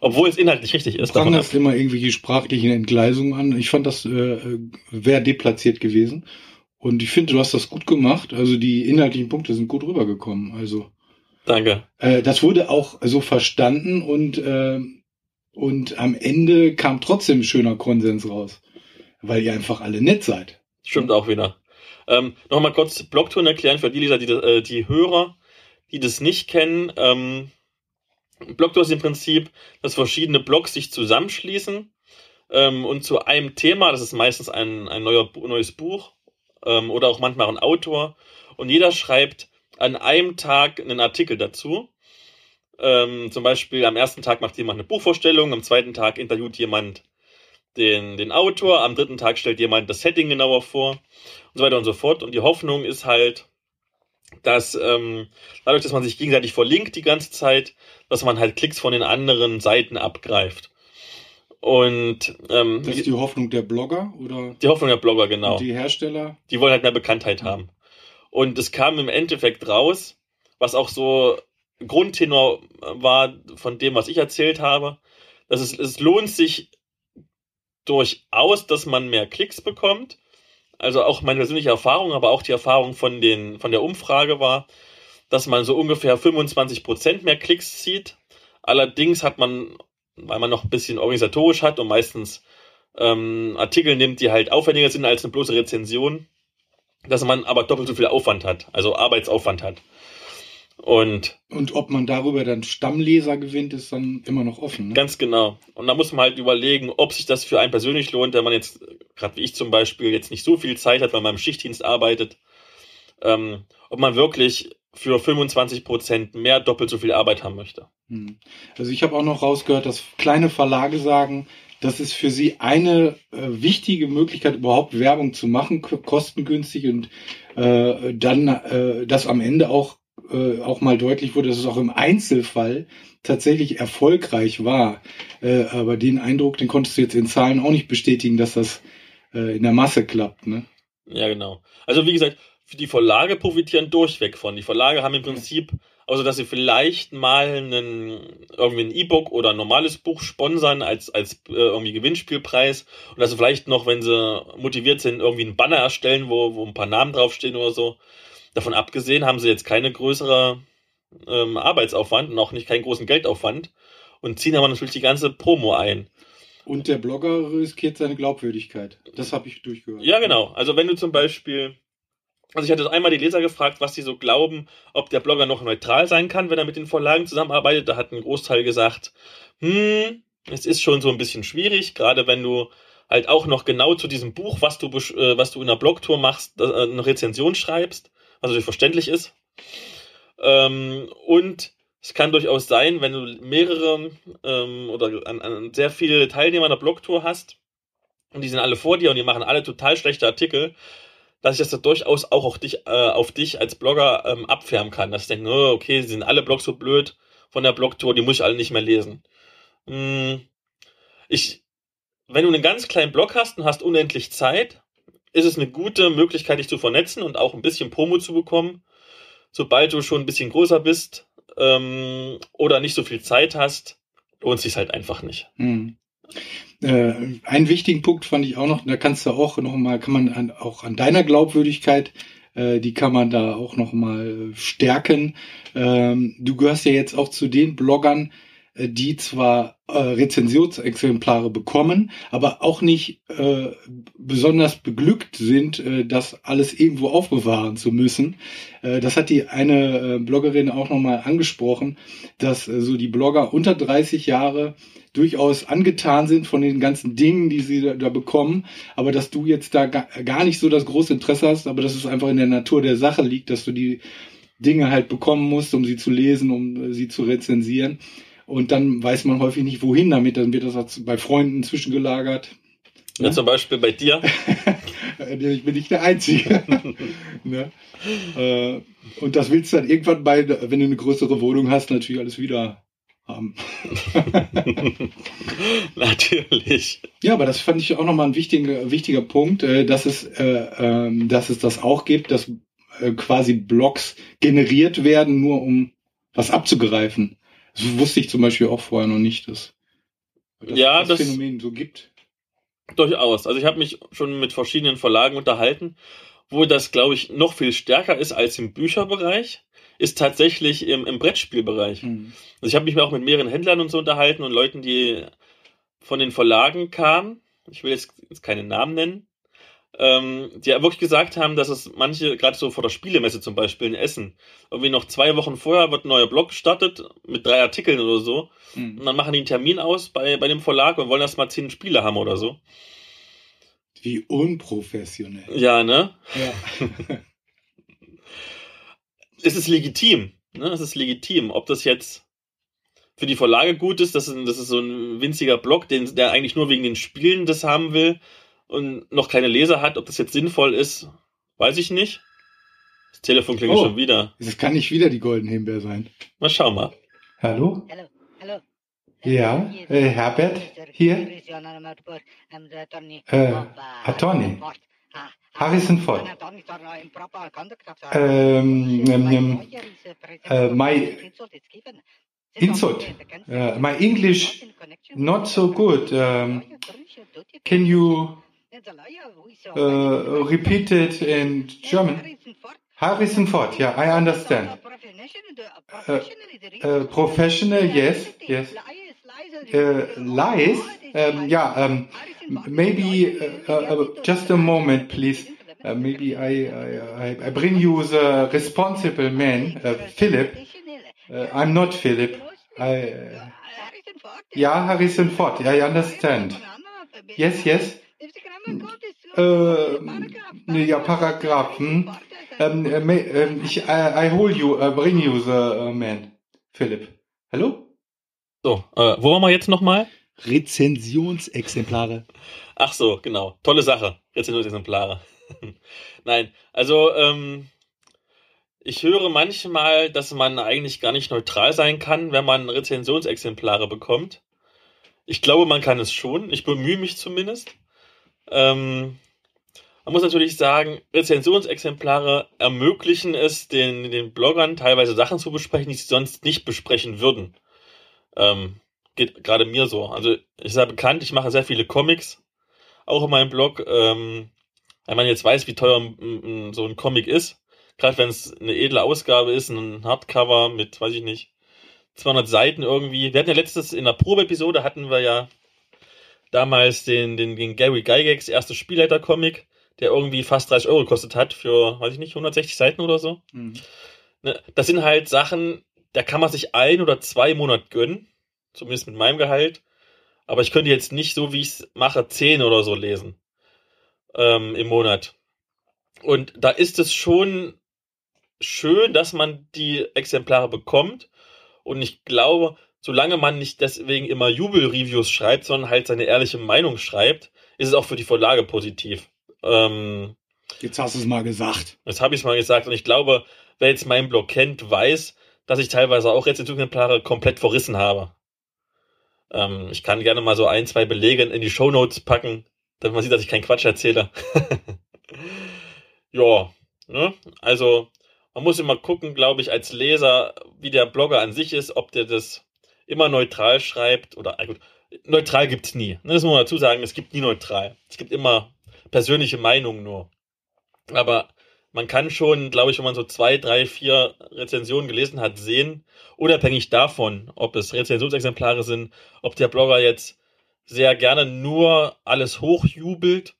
Obwohl es inhaltlich richtig ist. davon Prangerst immer irgendwelche sprachlichen Entgleisungen an. Ich fand, das äh, wäre deplatziert gewesen. Und ich finde, du hast das gut gemacht. Also die inhaltlichen Punkte sind gut rübergekommen. Also. Danke. äh, das wurde auch so verstanden und äh, und am Ende kam trotzdem ein schöner Konsens raus, weil ihr einfach alle nett seid. Stimmt auch wieder. Ähm, Nochmal kurz Blogtouren erklären für die Leser, die, äh, die Hörer, die das nicht kennen. Ähm, Blogtour ist im Prinzip, dass verschiedene Blogs sich zusammenschließen ähm, und zu einem Thema, das ist meistens ein, ein neuer, neues Buch ähm, oder auch manchmal ein Autor, und jeder schreibt an einem Tag einen Artikel dazu. Ähm, zum Beispiel am ersten Tag macht jemand eine Buchvorstellung, am zweiten Tag interviewt jemand den, den Autor, am dritten Tag stellt jemand das Setting genauer vor und so weiter und so fort. Und die Hoffnung ist halt, dass ähm, dadurch, dass man sich gegenseitig verlinkt die ganze Zeit, dass man halt Klicks von den anderen Seiten abgreift. Und ähm, Das ist die Hoffnung der Blogger oder die Hoffnung der Blogger, genau. die Hersteller. Die wollen halt mehr Bekanntheit haben. Und es kam im Endeffekt raus, was auch so Grundtenor war von dem, was ich erzählt habe, dass es, es lohnt sich durchaus, dass man mehr Klicks bekommt. Also auch meine persönliche Erfahrung, aber auch die Erfahrung von, den, von der Umfrage war, dass man so ungefähr 25% mehr Klicks zieht. Allerdings hat man, weil man noch ein bisschen organisatorisch hat und meistens ähm, Artikel nimmt, die halt aufwendiger sind als eine bloße Rezension, dass man aber doppelt so viel Aufwand hat, also Arbeitsaufwand hat. Und Und ob man darüber dann Stammleser gewinnt, ist dann immer noch offen. Ne? ganz genau. Und da muss man halt überlegen, ob sich das für einen persönlich lohnt, wenn man jetzt, gerade wie ich zum Beispiel, jetzt nicht so viel Zeit hat, weil man im Schichtdienst arbeitet, ähm, ob man wirklich für 25% mehr doppelt so viel Arbeit haben möchte. Hm. Also ich habe auch noch rausgehört, dass kleine Verlage sagen, das ist für sie eine äh, wichtige Möglichkeit, überhaupt Werbung zu machen, ko- kostengünstig und äh, dann äh, das am Ende auch äh, auch mal deutlich wurde, dass es auch im Einzelfall tatsächlich erfolgreich war. Äh, aber den Eindruck, den konntest du jetzt in Zahlen auch nicht bestätigen, dass das äh, in der Masse klappt. Ne? Ja, genau. Also wie gesagt, die Verlage profitieren durchweg von. Die Verlage haben im Prinzip, außer dass sie vielleicht mal einen, irgendwie ein E-Book oder ein normales Buch sponsern als, als äh, irgendwie Gewinnspielpreis und dass sie vielleicht noch, wenn sie motiviert sind, irgendwie einen Banner erstellen, wo, wo ein paar Namen draufstehen oder so. Davon abgesehen haben sie jetzt keine größere ähm, Arbeitsaufwand und auch nicht keinen großen Geldaufwand und ziehen aber natürlich die ganze Promo ein. Und der Blogger riskiert seine Glaubwürdigkeit. Das habe ich durchgehört. Ja, genau. Also wenn du zum Beispiel, also ich hatte einmal die Leser gefragt, was sie so glauben, ob der Blogger noch neutral sein kann, wenn er mit den Verlagen zusammenarbeitet. Da hat ein Großteil gesagt, hm, es ist schon so ein bisschen schwierig, gerade wenn du halt auch noch genau zu diesem Buch, was du, äh, was du in der Blogtour machst, äh, eine Rezension schreibst, was natürlich verständlich ist. Ähm, und es kann durchaus sein, wenn du mehrere ähm, oder an, an sehr viele Teilnehmer einer Blogtour hast und die sind alle vor dir und die machen alle total schlechte Artikel, dass ich das da durchaus auch auf dich, äh, auf dich als Blogger ähm, abfärben kann. Dass ich denke, oh, okay, sie sind alle Blogs so blöd von der Blogtour, die muss ich alle nicht mehr lesen. Hm, ich, wenn du einen ganz kleinen Blog hast und hast unendlich Zeit, ist es eine gute Möglichkeit, dich zu vernetzen und auch ein bisschen Promo zu bekommen. Sobald du schon ein bisschen größer bist, ähm, oder nicht so viel Zeit hast, lohnt sich halt einfach nicht. Hm. Äh, einen wichtigen Punkt fand ich auch noch, da kannst du auch noch mal, kann man an, auch an deiner Glaubwürdigkeit, äh, die kann man da auch noch mal stärken. Ähm, du gehörst ja jetzt auch zu den Bloggern, äh, die zwar äh, Rezensionsexemplare bekommen, aber auch nicht äh, besonders beglückt sind, äh, das alles irgendwo aufbewahren zu müssen. Äh, das hat die eine äh, Bloggerin auch nochmal angesprochen, dass äh, so die Blogger unter 30 Jahre durchaus angetan sind von den ganzen Dingen, die sie da, da bekommen, aber dass du jetzt da ga, gar nicht so das große Interesse hast, aber dass es einfach in der Natur der Sache liegt, dass du die Dinge halt bekommen musst, um sie zu lesen, um äh, sie zu rezensieren. Und dann weiß man häufig nicht, wohin damit. Dann wird das bei Freunden zwischengelagert. Ja, ne? zum Beispiel bei dir. ich bin nicht der Einzige. ne? Äh, und das willst du dann irgendwann bei, wenn du eine größere Wohnung hast, natürlich alles wieder haben. natürlich. Ja, aber das fand ich auch nochmal ein wichtiger, wichtiger Punkt, äh, dass es, äh, ähm, dass es das auch gibt, dass quasi Blogs generiert werden, nur um was abzugreifen. Das wusste ich zum Beispiel auch vorher noch nicht, dass, dass ja, das, das Phänomen so gibt. Durchaus. Also ich habe mich schon mit verschiedenen Verlagen unterhalten, wo das, glaube ich, noch viel stärker ist als im Bücherbereich, ist tatsächlich im, im Brettspielbereich. Mhm. Also ich habe mich auch mit mehreren Händlern und so unterhalten und Leuten, die von den Verlagen kamen. Ich will jetzt, jetzt keine Namen nennen, ähm, die ja wirklich gesagt haben, dass es manche, gerade so vor der Spielemesse zum Beispiel in Essen, irgendwie noch zwei Wochen vorher wird ein neuer Blog gestartet mit drei Artikeln oder so. Mhm. Und dann machen die einen Termin aus bei, bei dem Verlag und wollen erst mal zehn Spiele haben oder so. Wie unprofessionell. Ja, ne? Ja. es ist legitim. Ne? Es ist legitim. Ob das jetzt für die Verlage gut ist, das ist, das ist so ein winziger Blog, den, der eigentlich nur wegen den Spielen das haben will und noch keine Leser hat, ob das jetzt sinnvoll ist, weiß ich nicht. Das Telefon klingelt oh, schon wieder. Das kann nicht wieder die Golden Himbeer sein. Mal schau mal. Hallo? Hallo, hallo. Ja, äh, Herbert hier. Äh, Attorney. Harrison Ford. Ähm, ähm, ähm, äh, my insult. Uh, my English not so good. Um, can you uh, repeat it in German. Harrison Ford, yeah, I understand. Uh, uh, professional, yes, yes. Uh, lies, um, yeah, um, maybe uh, uh, just a moment, please. maybe I, I, I bring you the responsible man, Philip. I'm not Philip. I, yeah, Harrison Ford, I understand. Yes, yes. Äh, ja, Paragraphen. Ähm, äh, ich, I, I hold you, uh, bring you the uh, man. Philipp. Hallo? So, äh, wo waren wir jetzt nochmal? Rezensionsexemplare. Ach so, genau. Tolle Sache. Rezensionsexemplare. Nein, also, ähm, Ich höre manchmal, dass man eigentlich gar nicht neutral sein kann, wenn man Rezensionsexemplare bekommt. Ich glaube, man kann es schon. Ich bemühe mich zumindest. Ähm, man muss natürlich sagen, Rezensionsexemplare ermöglichen es den, den Bloggern teilweise Sachen zu besprechen, die sie sonst nicht besprechen würden. Ähm, geht gerade mir so. Also ich sei bekannt, ich mache sehr viele Comics, auch in meinem Blog. Ähm, wenn man jetzt weiß, wie teuer so ein Comic ist, gerade wenn es eine edle Ausgabe ist, ein Hardcover mit, weiß ich nicht, 200 Seiten irgendwie. Wir hatten ja letztes in der Probeepisode hatten wir ja damals den, den, den Gary Gygax erste Spielleiter-Comic der irgendwie fast 30 Euro gekostet hat für, weiß ich nicht, 160 Seiten oder so. Mhm. Ne, das sind halt Sachen, da kann man sich ein oder zwei Monate gönnen, zumindest mit meinem Gehalt. Aber ich könnte jetzt nicht so, wie ich es mache, zehn oder so lesen ähm, im Monat. Und da ist es schon schön, dass man die Exemplare bekommt. Und ich glaube, solange man nicht deswegen immer Jubelreviews schreibt, sondern halt seine ehrliche Meinung schreibt, ist es auch für die Vorlage positiv. Ähm, jetzt hast du es mal gesagt. Jetzt habe ich es mal gesagt und ich glaube, wer jetzt meinen Blog kennt, weiß, dass ich teilweise auch Rezensionsexemplare komplett verrissen habe. Ähm, ich kann gerne mal so ein, zwei Belege in die Show Notes packen, damit man sieht, dass ich keinen Quatsch erzähle. ja, ne? Also man muss immer gucken, glaube ich, als Leser, wie der Blogger an sich ist, ob der das immer neutral schreibt oder gut, neutral gibt's nie. Ne, das muss man dazu sagen, es gibt nie neutral. Es gibt immer persönliche Meinung nur. Aber man kann schon, glaube ich, wenn man so zwei, drei, vier Rezensionen gelesen hat, sehen, unabhängig davon, ob es Rezensionsexemplare sind, ob der Blogger jetzt sehr gerne nur alles hochjubelt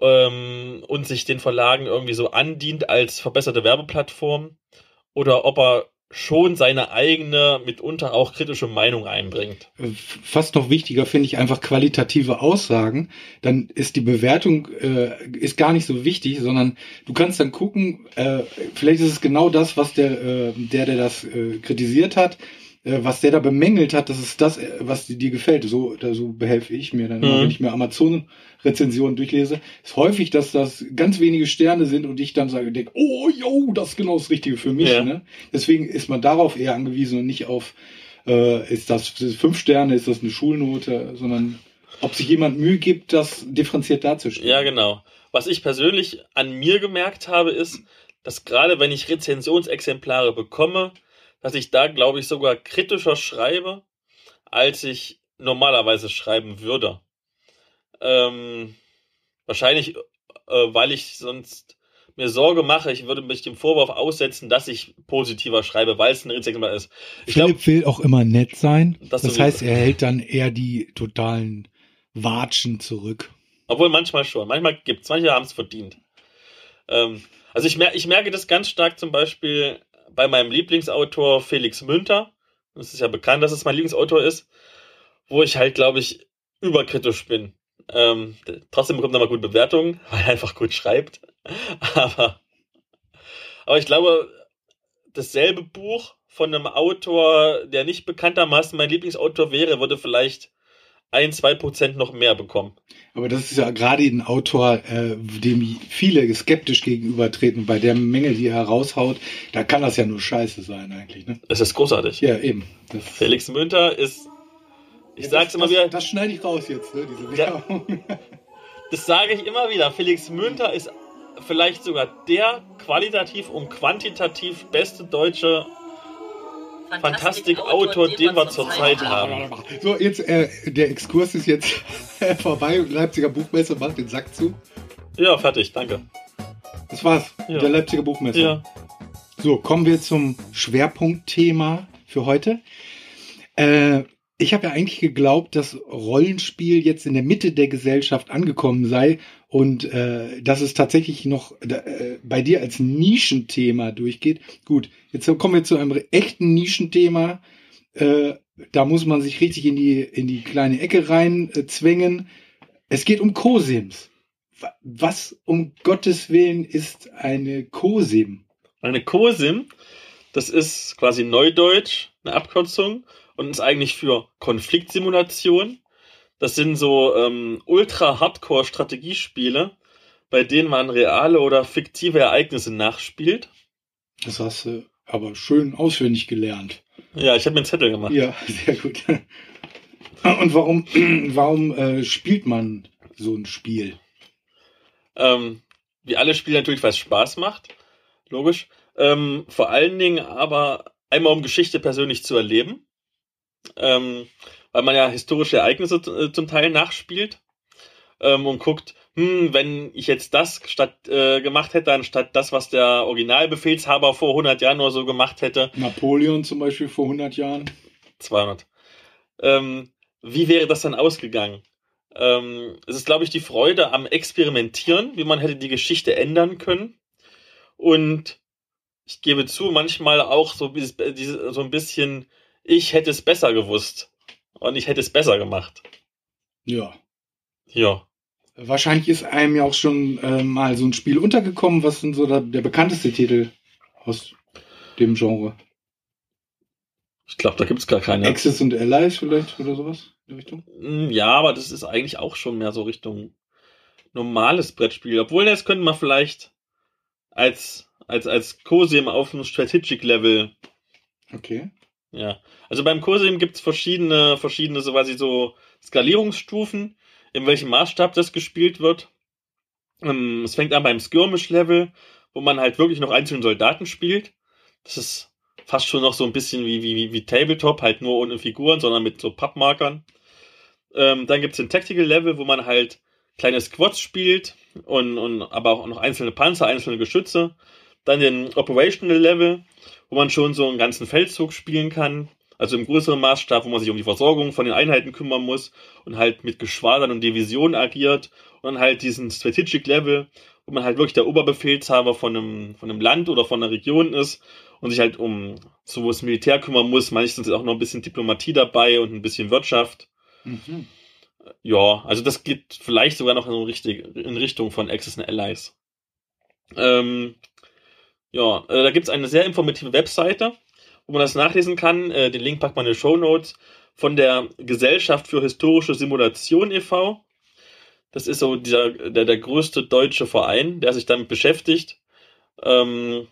ähm, und sich den Verlagen irgendwie so andient als verbesserte Werbeplattform oder ob er schon seine eigene, mitunter auch kritische Meinung einbringt. Fast noch wichtiger finde ich einfach qualitative Aussagen. Dann ist die Bewertung äh, ist gar nicht so wichtig, sondern du kannst dann gucken, äh, vielleicht ist es genau das, was der, äh, der, der das äh, kritisiert hat, was der da bemängelt hat, das ist das, äh, was dir gefällt. So, so behelfe ich mir dann, mhm. wenn ich mir Amazon-Rezensionen durchlese. Ist häufig, dass das ganz wenige Sterne sind und ich dann sage, denk, oh, yo, das ist genau das Richtige für mich. Ja. Ne? Deswegen ist man darauf eher angewiesen und nicht auf, äh, ist das fünf Sterne, ist das eine Schulnote, sondern ob sich jemand Mühe gibt, das differenziert darzustellen. Ja, genau. Was ich persönlich an mir gemerkt habe, ist, dass gerade wenn ich Rezensionsexemplare bekomme, dass ich da, glaube ich, sogar kritischer schreibe, als ich normalerweise schreiben würde. Ähm, wahrscheinlich, äh, weil ich sonst mir Sorge mache, ich würde mich dem Vorwurf aussetzen, dass ich positiver schreibe, weil es ein Rezexemplar ist. Ich Philipp glaub, will auch immer nett sein. Das, das heißt, er hält dann eher die totalen Watschen zurück. Obwohl manchmal schon. Manchmal gibt's, manche haben es verdient. Ähm, also ich, mer ich merke das ganz stark zum Beispiel bei meinem Lieblingsautor Felix Münter. Es ist ja bekannt, dass es mein Lieblingsautor ist, wo ich halt, glaube ich, überkritisch bin. Ähm, trotzdem bekommt er mal gute Bewertungen, weil er einfach gut schreibt. aber, aber ich glaube, dasselbe Buch von einem Autor, der nicht bekanntermaßen mein Lieblingsautor wäre, würde vielleicht ein, zwei Prozent noch mehr bekommen. Aber das ist ja gerade ein Autor, äh, dem viele skeptisch gegenübertreten. Bei der Menge, die er raushaut, da kann das ja nur Scheiße sein eigentlich. Ne? Es ist großartig. Ja, eben. Das Felix Münter ist, ich ja, sag's das, immer wieder. Das schneide ich raus jetzt, ne, diese Werbung. Ja, das sage ich immer wieder. Felix Münter ist vielleicht sogar der qualitativ und quantitativ beste deutsche Fantastik-Autor, den wir zurzeit haben. So, jetzt, äh, der Exkurs ist jetzt vorbei. Leipziger Buchmesse macht den Sack zu. Ja, fertig, danke. Das war's, ja. der Leipziger Buchmesse. Ja. So, kommen wir zum Schwerpunktthema für heute. Äh, ich habe ja eigentlich geglaubt, dass Rollenspiel jetzt in der Mitte der Gesellschaft angekommen sei und äh, dass es tatsächlich noch äh, bei dir als Nischenthema durchgeht. Gut, jetzt kommen wir zu einem echten Nischenthema. Äh, da muss man sich richtig in die in die kleine Ecke rein äh, zwängen. Es geht um Cosims. Was um Gottes Willen ist eine Cosim? Eine Cosim, das ist quasi Neudeutsch, eine Abkürzung und ist eigentlich für Konfliktsimulation. Das sind so ähm, ultra-hardcore-Strategiespiele, bei denen man reale oder fiktive Ereignisse nachspielt. Das hast du aber schön auswendig gelernt. Ja, ich habe mir einen Zettel gemacht. Ja, sehr gut. Und warum, warum äh, spielt man so ein Spiel? Ähm, wie alle Spiele natürlich, weil es Spaß macht. Logisch. Ähm, vor allen Dingen aber einmal um Geschichte persönlich zu erleben. Ähm, weil man ja historische Ereignisse äh, zum Teil nachspielt ähm, und guckt, hm, wenn ich jetzt das statt äh, gemacht hätte, anstatt das, was der Originalbefehlshaber vor 100 Jahren nur so gemacht hätte. Napoleon zum Beispiel vor 100 Jahren. 200. Ähm, wie wäre das dann ausgegangen? Ähm, es ist, glaube ich, die Freude am Experimentieren, wie man hätte die Geschichte ändern können. Und ich gebe zu, manchmal auch so, so ein bisschen, ich hätte es besser gewusst. Und ich hätte es besser gemacht. Ja. Ja. Wahrscheinlich ist einem ja auch schon äh, mal so ein Spiel untergekommen. Was sind so der, der bekannteste Titel aus dem Genre? Ich glaube, da gibt es gar keine. Access und Allies vielleicht oder sowas in die Richtung? Hm, ja, aber das ist eigentlich auch schon mehr so Richtung normales Brettspiel. Obwohl, das könnte man vielleicht als, als, als COSIM auf einem Strategic Level. Okay. Ja. Also beim COSIM gibt es verschiedene, verschiedene, so quasi so Skalierungsstufen in welchem Maßstab das gespielt wird. Ähm, es fängt an beim Skirmish-Level, wo man halt wirklich noch einzelne Soldaten spielt. Das ist fast schon noch so ein bisschen wie, wie, wie Tabletop, halt nur ohne Figuren, sondern mit so Pappmarkern. Ähm, dann gibt es den Tactical-Level, wo man halt kleine Squads spielt und, und aber auch noch einzelne Panzer, einzelne Geschütze. Dann den Operational-Level, wo man schon so einen ganzen Feldzug spielen kann also im größeren Maßstab, wo man sich um die Versorgung von den Einheiten kümmern muss und halt mit Geschwadern und Divisionen agiert und dann halt diesen Strategic Level, wo man halt wirklich der Oberbefehlshaber von einem, von einem Land oder von einer Region ist und sich halt um so das Militär kümmern muss. Meistens ist auch noch ein bisschen Diplomatie dabei und ein bisschen Wirtschaft. Mhm. Ja, also das geht vielleicht sogar noch in Richtung von Access and Allies. Ähm, ja, äh, da gibt es eine sehr informative Webseite, wo man das nachlesen kann. Äh, den Link packt man in die Show Notes von der Gesellschaft für historische Simulation e.V. Das ist so dieser, der, der größte deutsche Verein, der sich damit beschäftigt. Ähm,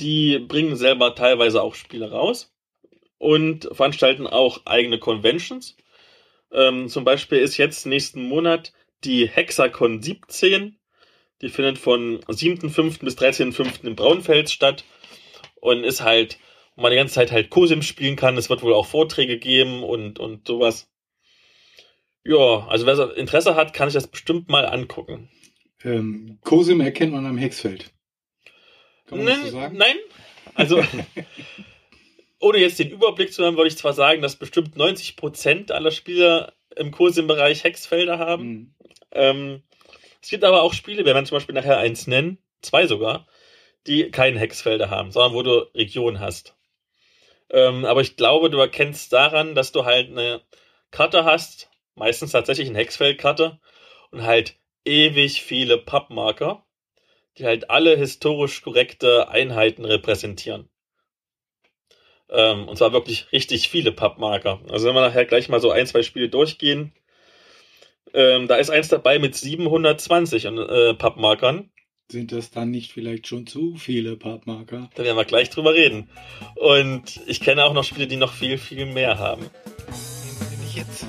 die bringen selber teilweise auch Spiele raus und veranstalten auch eigene Conventions. Ähm, zum Beispiel ist jetzt nächsten Monat die Hexacon 17. Die findet von 7.5. bis 13.5. in Braunfels statt und ist halt wo man die ganze Zeit halt COSIM spielen kann. Es wird wohl auch Vorträge geben und, und sowas. Ja, also wer Interesse hat, kann sich das bestimmt mal angucken. Ähm, COSIM erkennt man am Hexfeld. Kann man nein, das so sagen? Nein, also ohne jetzt den Überblick zu haben, würde ich zwar sagen, dass bestimmt 90% aller Spieler im COSIM-Bereich Hexfelder haben. Mhm. Ähm, es gibt aber auch Spiele, wir werden zum Beispiel nachher eins nennen, zwei sogar, die keinen Hexfelder haben, sondern wo du Regionen hast. Ähm, aber ich glaube, du erkennst daran, dass du halt eine Karte hast, meistens tatsächlich eine Hexfeldkarte und halt ewig viele Pappmarker, die halt alle historisch korrekte Einheiten repräsentieren. Ähm, und zwar wirklich richtig viele Pappmarker. Also wenn wir nachher gleich mal so ein, zwei Spiele durchgehen, ähm, da ist eins dabei mit 720 äh, Pappmarkern. Sind das dann nicht vielleicht schon zu viele Pappmarker? Da werden wir gleich drüber reden. Und ich kenne auch noch Spiele, die noch viel, viel mehr haben. Wenn ich jetzt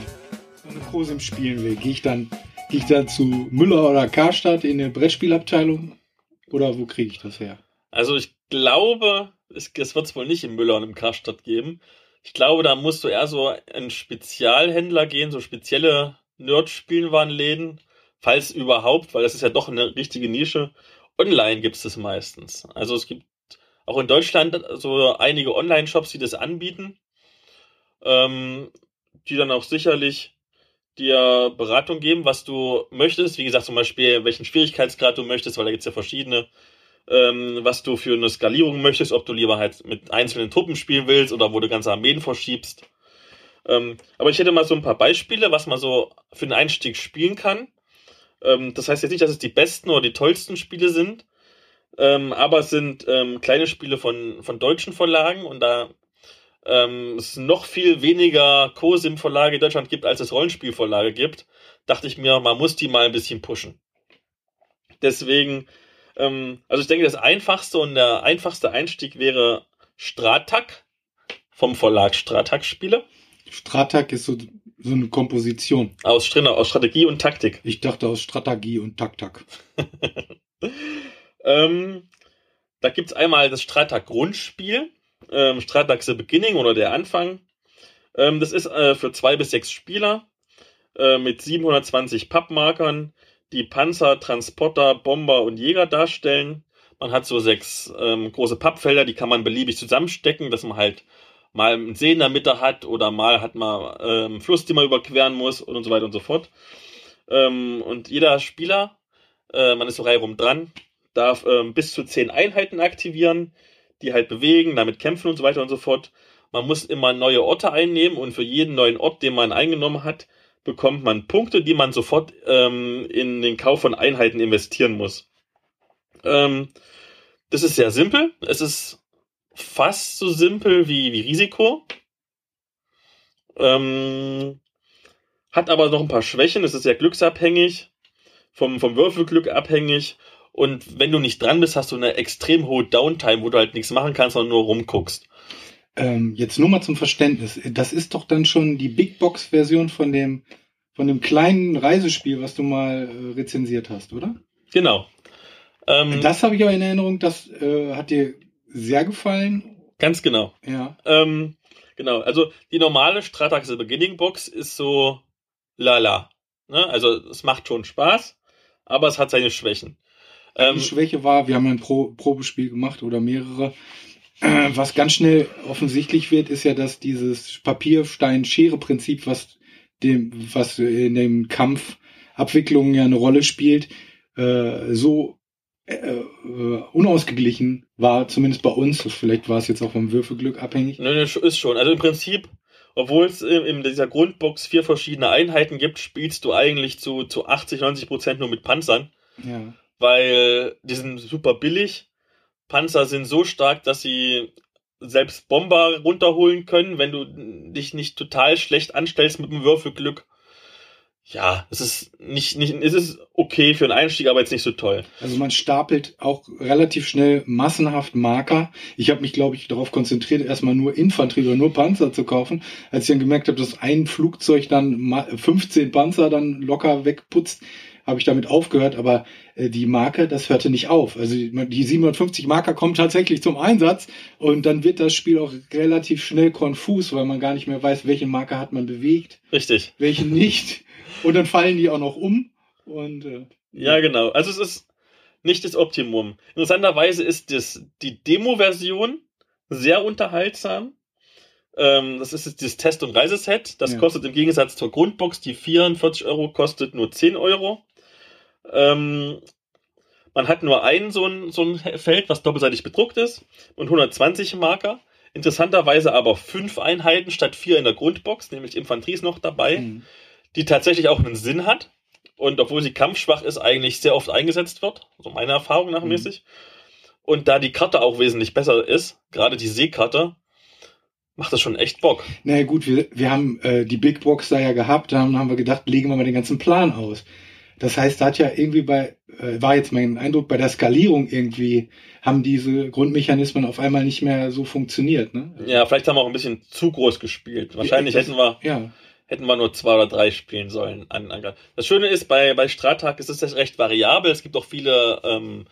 so eine Prosim spielen will, gehe ich dann, gehe ich dann zu Müller oder Karstadt in eine Brettspielabteilung? Oder wo kriege ich das her? Also ich glaube, es, es wird es wohl nicht im Müller und im Karstadt geben. Ich glaube, da musst du eher so einen Spezialhändler gehen, so spezielle Nerd-Spielwarenläden falls überhaupt, weil das ist ja doch eine richtige Nische. Online gibt es das meistens. Also es gibt auch in Deutschland so einige Online-Shops, die das anbieten, ähm, die dann auch sicherlich dir Beratung geben, was du möchtest. Wie gesagt, zum Beispiel, welchen Schwierigkeitsgrad du möchtest, weil da gibt es ja verschiedene, ähm, was du für eine Skalierung möchtest, ob du lieber halt mit einzelnen Truppen spielen willst oder wo du ganze Armeen verschiebst. Ähm, aber ich hätte mal so ein paar Beispiele, was man so für den Einstieg spielen kann. Ähm, das heißt jetzt nicht, dass es die besten oder die tollsten Spiele sind, ähm, aber es sind ähm, kleine Spiele von, von deutschen Verlagen und da ähm, es noch viel weniger COSIM-Verlage in Deutschland gibt, als es Rollenspielverlage gibt, dachte ich mir, man muss die mal ein bisschen pushen. Deswegen Ähm, also ich denke, das einfachste und der einfachste Einstieg wäre Stratak vom Verlag Stratak Spiele. Stratak ist so, so eine Komposition. Aus, aus Strategie und Taktik. Ich dachte aus Strategie und Tak-Tak. Ähm, da gibt's einmal das Stratak Grundspiel, ähm, Stratak The Beginning oder der Anfang. Ähm, das ist äh, für zwei bis sechs Spieler äh, mit 720 Pappmarkern, die Panzer, Transporter, Bomber und Jäger darstellen. Man hat so sechs ähm, große Pappfelder, die kann man beliebig zusammenstecken, dass man halt mal einen See in der Mitte hat oder mal hat man ähm, einen Fluss, den man überqueren muss und so weiter und so fort. Ähm, und jeder Spieler, äh, man ist so reihum dran, darf ähm, bis zu zehn Einheiten aktivieren, die halt bewegen, damit kämpfen und so weiter und so fort. Man muss immer neue Orte einnehmen und für jeden neuen Ort, den man eingenommen hat, bekommt man Punkte, die man sofort ähm, in den Kauf von Einheiten investieren muss. Ähm, das ist sehr simpel. Es ist fast so simpel wie, wie Risiko. Ähm, hat aber noch ein paar Schwächen. Es ist sehr glücksabhängig, vom, vom Würfelglück abhängig. Und wenn du nicht dran bist, hast du eine extrem hohe Downtime, wo du halt nichts machen kannst, sondern nur rumguckst. Ähm, jetzt nur mal zum Verständnis. Das ist doch dann schon die Big Box Version von dem, von dem kleinen Reisespiel, was du mal äh, rezensiert hast, oder? Genau. Ähm, Das habe ich aber in Erinnerung, das äh, hat dir sehr gefallen. ganz genau. Ja. Ähm, genau, also die normale Stratax The Beginning Box ist so lala. Ne? Also es macht schon Spaß, aber es hat seine Schwächen. Ähm, Die Schwäche war, wir haben ein Pro Probespiel gemacht oder mehrere. Was ganz schnell offensichtlich wird, ist ja, dass dieses Papier-Stein-Schere-Prinzip, was dem, was in den Kampfabwicklungen ja eine Rolle spielt, äh, so äh, äh, unausgeglichen war, zumindest bei uns. Vielleicht war es jetzt auch vom Würfelglück abhängig. Nö, nö, ist schon. Also im Prinzip, obwohl es in, in dieser Grundbox vier verschiedene Einheiten gibt, spielst du eigentlich zu, zu 80, 90 Prozent nur mit Panzern, Ja. weil die sind super billig. Panzer sind so stark, dass sie selbst Bomber runterholen können, wenn du dich nicht total schlecht anstellst mit dem Würfelglück. Ja, es ist nicht, nicht, es ist okay für einen Einstieg, aber jetzt nicht so toll. Also man stapelt auch relativ schnell massenhaft Marker. Ich habe mich, glaube ich, darauf konzentriert, erstmal nur Infanterie oder nur Panzer zu kaufen. Als ich dann gemerkt habe, dass ein Flugzeug dann ma- 15 Panzer dann locker wegputzt, habe ich damit aufgehört. Aber äh, die Marke, das hörte nicht auf. Also die die 750 Marker kommen tatsächlich zum Einsatz und dann wird das Spiel auch relativ schnell konfus, weil man gar nicht mehr weiß, welchen Marker hat man bewegt, Richtig. welchen nicht. Und dann fallen die auch noch um. Und äh, Ja, genau. Also es ist nicht das Optimum. Interessanterweise ist das, die Demo-Version sehr unterhaltsam. Ähm, das ist das Test- und Reiseset. Das Ja. kostet im Gegensatz zur Grundbox, die 44 Euro kostet, nur 10 Euro. Ähm, man hat nur ein so ein, so ein Feld, was doppelseitig bedruckt ist und 120 Marker. Interessanterweise aber fünf Einheiten statt vier in der Grundbox, nämlich Infanterie ist noch dabei mh. Die tatsächlich auch einen Sinn hat und obwohl sie kampfschwach ist, eigentlich sehr oft eingesetzt wird, so meiner Erfahrung nach Mhm. mäßig. Und da die Karte auch wesentlich besser ist, gerade die Seekarte, macht das schon echt Bock. Naja gut, wir, wir haben äh, die Big Box da ja gehabt, da haben, haben wir gedacht, legen wir mal den ganzen Plan aus. Das heißt, da hat ja irgendwie bei, äh, war jetzt mein Eindruck, bei der Skalierung irgendwie haben diese Grundmechanismen auf einmal nicht mehr so funktioniert. Ne? Ja, vielleicht haben wir auch ein bisschen zu groß gespielt. Wahrscheinlich das- hätten wir, Ja, hätten wir nur zwei oder drei spielen sollen. Das Schöne ist, bei, bei Stratag ist es recht variabel. Es gibt auch viele, ähm,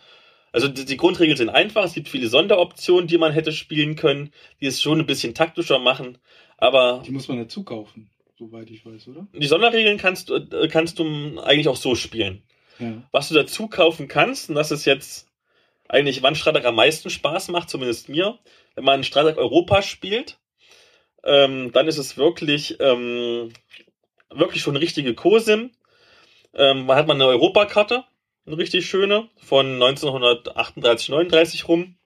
also die, die Grundregeln sind einfach. Es gibt viele Sonderoptionen, die man hätte spielen können, die es schon ein bisschen taktischer machen. Aber die muss man dazu kaufen, soweit ich weiß, oder? Die Sonderregeln kannst, du- äh, kannst du eigentlich auch so spielen. Ja. Was du dazu kaufen kannst, und das ist jetzt eigentlich, wann Stratag am meisten Spaß macht, zumindest mir, wenn man Stratag Europa spielt, ähm, dann ist es wirklich, ähm, wirklich schon eine richtige COSIM. Ähm, man hat man eine Europakarte, eine richtig schöne, von 1938, 39 rum.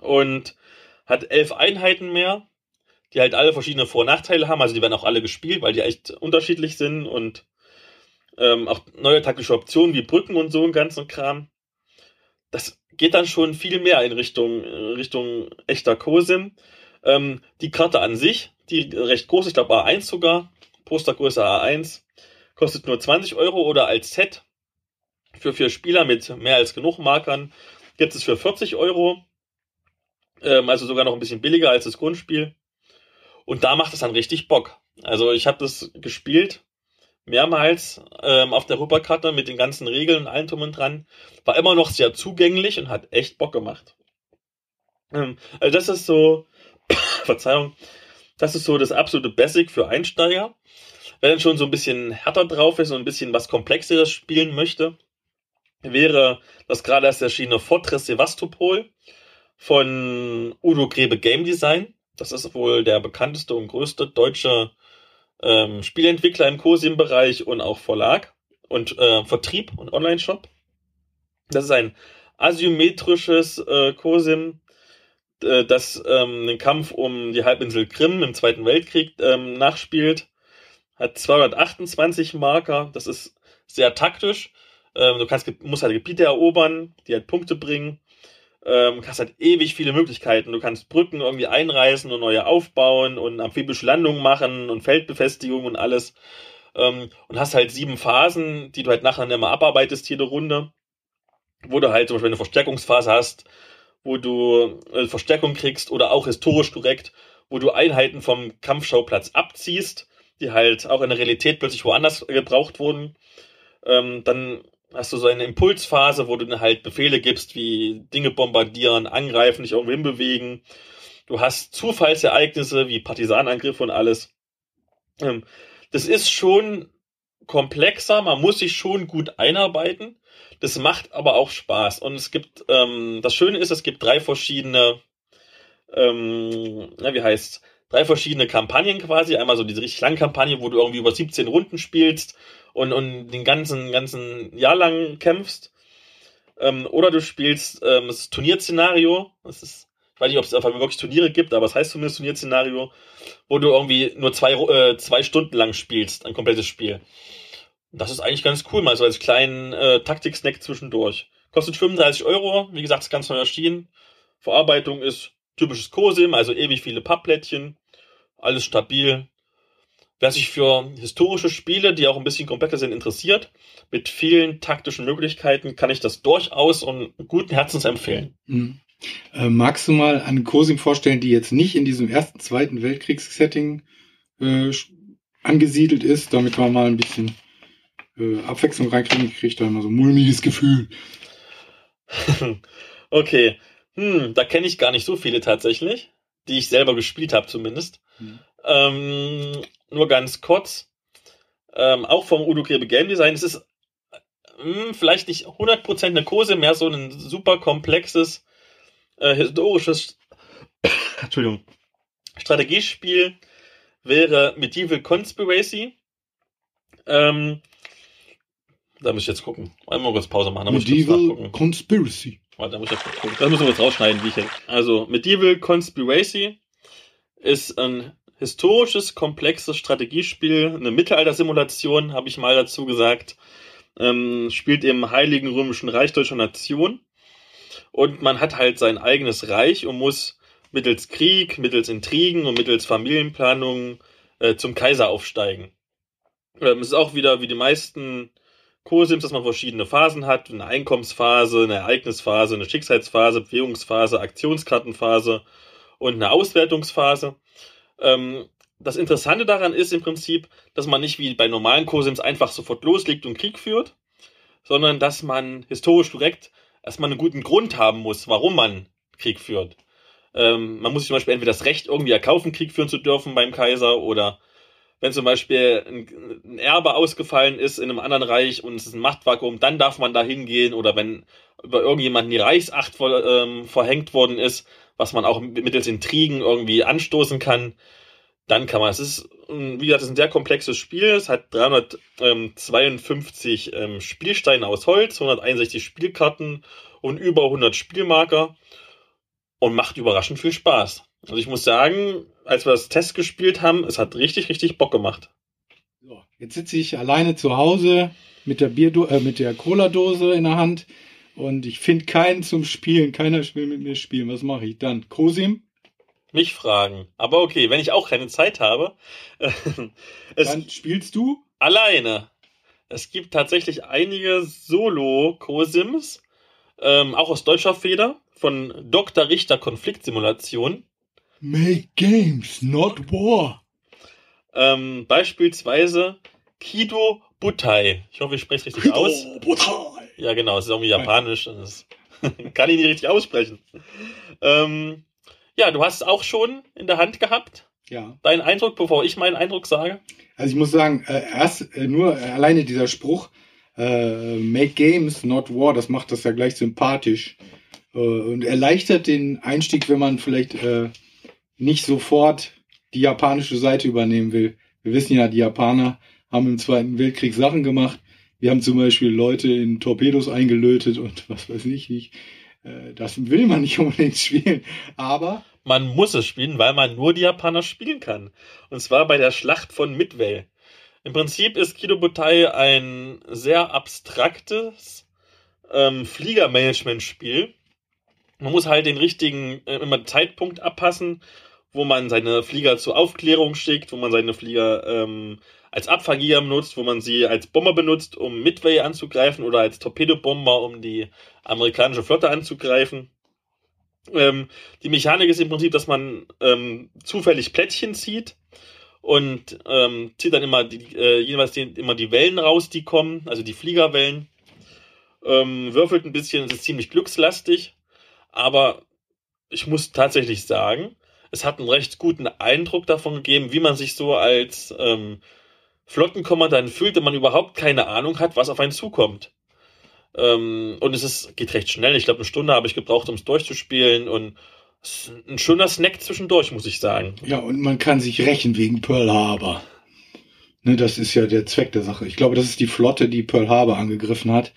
Und hat elf Einheiten mehr, die halt alle verschiedene Vor- und Nachteile haben. Also die werden auch alle gespielt, weil die echt unterschiedlich sind und ähm, auch neue taktische Optionen wie Brücken und so ein ganzen Kram. Das geht dann schon viel mehr in Richtung, äh, Richtung echter COSIM. Ähm, die Karte an sich, die recht groß, ich glaube A1 sogar, Postergröße A1, kostet nur 20 Euro oder als Set für vier Spieler mit mehr als genug Markern gibt es für 40 Euro. Ähm, also sogar noch ein bisschen billiger als das Grundspiel. Und da macht es dann richtig Bock. Also ich habe das gespielt mehrmals ähm, auf der Rupperkarte mit den ganzen Regeln und allem drum und dran. War immer noch sehr zugänglich und hat echt Bock gemacht. Ähm, also das ist so, Verzeihung, das ist so das absolute Basic für Einsteiger. Wer dann schon so ein bisschen härter drauf ist und ein bisschen was Komplexeres spielen möchte, wäre das gerade erst erschienene Fortress Sevastopol von Udo Grebe Game Design. Das ist wohl der bekannteste und größte deutsche ähm, Spielentwickler im COSIM-Bereich und auch Verlag und äh, Vertrieb und Online-Shop. Das ist ein asymmetrisches äh, COSIM, äh, das ähm, den Kampf um die Halbinsel Krim im Zweiten Weltkrieg ähm, nachspielt. Hat 228 Marker, das ist sehr taktisch. Ähm, du kannst, musst halt Gebiete erobern, die halt Punkte bringen. Ähm, hast halt ewig viele Möglichkeiten. Du kannst Brücken irgendwie einreißen und neue aufbauen und amphibische Landungen machen und Feldbefestigung und alles. Ähm, und hast halt sieben Phasen, die du halt nachher immer abarbeitest, jede Runde. Wo du halt zum Beispiel eine Verstärkungsphase hast, wo du äh, Verstärkung kriegst oder auch historisch korrekt, wo du Einheiten vom Kampfschauplatz abziehst, die halt auch in der Realität plötzlich woanders gebraucht wurden. Ähm, dann hast du so eine Impulsphase, wo du dann halt Befehle gibst, wie Dinge bombardieren, angreifen, dich irgendwo hinbewegen. Du hast Zufallsereignisse wie Partisanangriffe und alles. Ähm, das ist schon komplexer, man muss sich schon gut einarbeiten. Das macht aber auch Spaß. Und es gibt, ähm, das Schöne ist, es gibt drei verschiedene, ähm, na, wie heißt drei verschiedene Kampagnen quasi. Einmal so diese richtig lange Kampagne, wo du irgendwie über 17 Runden spielst und, und den ganzen, ganzen Jahr lang kämpfst. Ähm, oder du spielst ähm, das Turnierszenario. Das ist, ich weiß nicht, ob es einfach wirklich Turniere gibt, aber es heißt zumindest Turnierszenario, wo du irgendwie nur zwei, äh, zwei Stunden lang spielst, ein komplettes Spiel. Das ist eigentlich ganz cool, mal so als kleinen äh, Taktik-Snack zwischendurch. Kostet 35 Euro, wie gesagt, ist ganz neu erschienen. Verarbeitung ist typisches COSIM, also ewig viele Pappplättchen. Alles stabil, Wer sich für historische Spiele, die auch ein bisschen komplexer sind, interessiert, mit vielen taktischen Möglichkeiten, kann ich das durchaus und guten Herzens empfehlen. Mhm. Äh, magst du mal eine Cosim vorstellen, die jetzt nicht in diesem ersten, zweiten Weltkriegssetting äh, angesiedelt ist, damit wir mal ein bisschen äh, Abwechslung reinkriegen? Ich kriege da immer so ein mulmiges Gefühl. okay. Hm, da kenne ich gar nicht so viele tatsächlich, die ich selber gespielt habe zumindest. Mhm. Ähm, nur ganz kurz. Ähm, auch vom Udo Grebe Game Design. Es ist mh, hm, vielleicht nicht 100% eine Kose, mehr so ein super komplexes, äh, historisches Entschuldigung, Strategiespiel wäre Medieval Conspiracy. Ähm, da muss ich jetzt gucken. Einmal kurz Pause machen. Da Medieval Conspiracy. Warte, da muss ich jetzt gucken. Das müssen wir jetzt rausschneiden, wie ich jetzt. Also, Medieval Conspiracy ist ein historisches, komplexes Strategiespiel, eine Mittelalter-Simulation, habe ich mal dazu gesagt. Ähm, spielt im Heiligen Römischen Reich Deutscher Nation. Und man hat halt sein eigenes Reich und muss mittels Krieg, mittels Intrigen und mittels Familienplanung äh, zum Kaiser aufsteigen. Ähm, es ist auch wieder wie die meisten Co-Sims, dass man verschiedene Phasen hat. Eine Einkommensphase, eine Ereignisphase, eine Schicksalsphase, Bewegungsphase, Aktionskartenphase und eine Auswertungsphase. Ähm, das Interessante daran ist im Prinzip, dass man nicht wie bei normalen Cosims einfach sofort loslegt und Krieg führt, sondern dass man historisch direkt erstmal einen guten Grund haben muss, warum man Krieg führt. Ähm, man muss sich zum Beispiel entweder das Recht irgendwie erkaufen, Krieg führen zu dürfen beim Kaiser oder wenn zum Beispiel ein, Erbe ausgefallen ist in einem anderen Reich und es ist ein Machtvakuum, dann darf man da hingehen oder wenn über irgendjemanden die Reichsacht ver, ähm, verhängt worden ist, was man auch mittels Intrigen irgendwie anstoßen kann, dann kann man. Es ist, wie gesagt, es ist ein sehr komplexes Spiel. Es hat 352 ähm, Spielsteine aus Holz, 161 Spielkarten und über 100 Spielmarker und macht überraschend viel Spaß. Also ich muss sagen, als wir das Test gespielt haben, es hat richtig, richtig Bock gemacht. So, jetzt sitze ich alleine zu Hause mit der Bierdo äh, mit der Cola-Dose in der Hand und ich finde keinen zum Spielen. Keiner will mit mir spielen. Was mache ich dann? Krosim? Mich fragen. Aber okay, wenn ich auch keine Zeit habe. dann spielst du? Alleine. Es gibt tatsächlich einige Solo-Co-Sims, ähm, auch aus deutscher Feder, von Dr. Richter Konfliktsimulation. Make games, not war. Ähm, beispielsweise Kido Butai. Ich hoffe, ich spreche es richtig aus. Brutal. Ja, genau, es ist irgendwie japanisch. Das kann ich nicht richtig aussprechen. Ähm, ja, du hast es auch schon in der Hand gehabt. Ja. Dein Eindruck, bevor ich meinen Eindruck sage? Also ich muss sagen, äh, erst äh, nur äh, alleine dieser Spruch, äh, make games, not war, das macht das ja gleich sympathisch äh, und erleichtert den Einstieg, wenn man vielleicht äh, nicht sofort die japanische Seite übernehmen will. Wir wissen ja, die Japaner haben im Zweiten Weltkrieg Sachen gemacht. Wir haben zum Beispiel Leute in Torpedos eingelötet und was weiß ich nicht. Äh, Das will man nicht unbedingt spielen. Aber Man muss es spielen, weil man nur die Japaner spielen kann. Und zwar bei der Schlacht von Midway. Im Prinzip ist Kido Butai ein sehr abstraktes ähm, Fliegermanagement-Spiel. Man muss halt den richtigen äh, immer Zeitpunkt abpassen, wo man seine Flieger zur Aufklärung schickt, wo man seine Flieger ähm, als Abfangjäger benutzt, wo man sie als Bomber benutzt, um Midway anzugreifen oder als Torpedobomber, um die amerikanische Flotte anzugreifen. Ähm, die Mechanik ist im Prinzip, dass man ähm, zufällig Plättchen zieht und ähm, zieht dann immer die, äh, jeweils die, immer die Wellen raus, die kommen, also die Fliegerwellen. Ähm, würfelt ein bisschen, es ist ziemlich glückslastig, aber ich muss tatsächlich sagen, es hat einen recht guten Eindruck davon gegeben, wie man sich so als ähm, Flottenkommandant fühlt, wenn man überhaupt keine Ahnung hat, was auf einen zukommt. Ähm, und es ist, geht recht schnell. Ich glaube, eine Stunde habe ich gebraucht, um es durchzuspielen. Und es ist ein schöner Snack zwischendurch, muss ich sagen. ja, und man kann sich rächen wegen Pearl Harbor. Ne, das ist ja der Zweck der Sache. Ich glaube, das ist die Flotte, die Pearl Harbor angegriffen hat.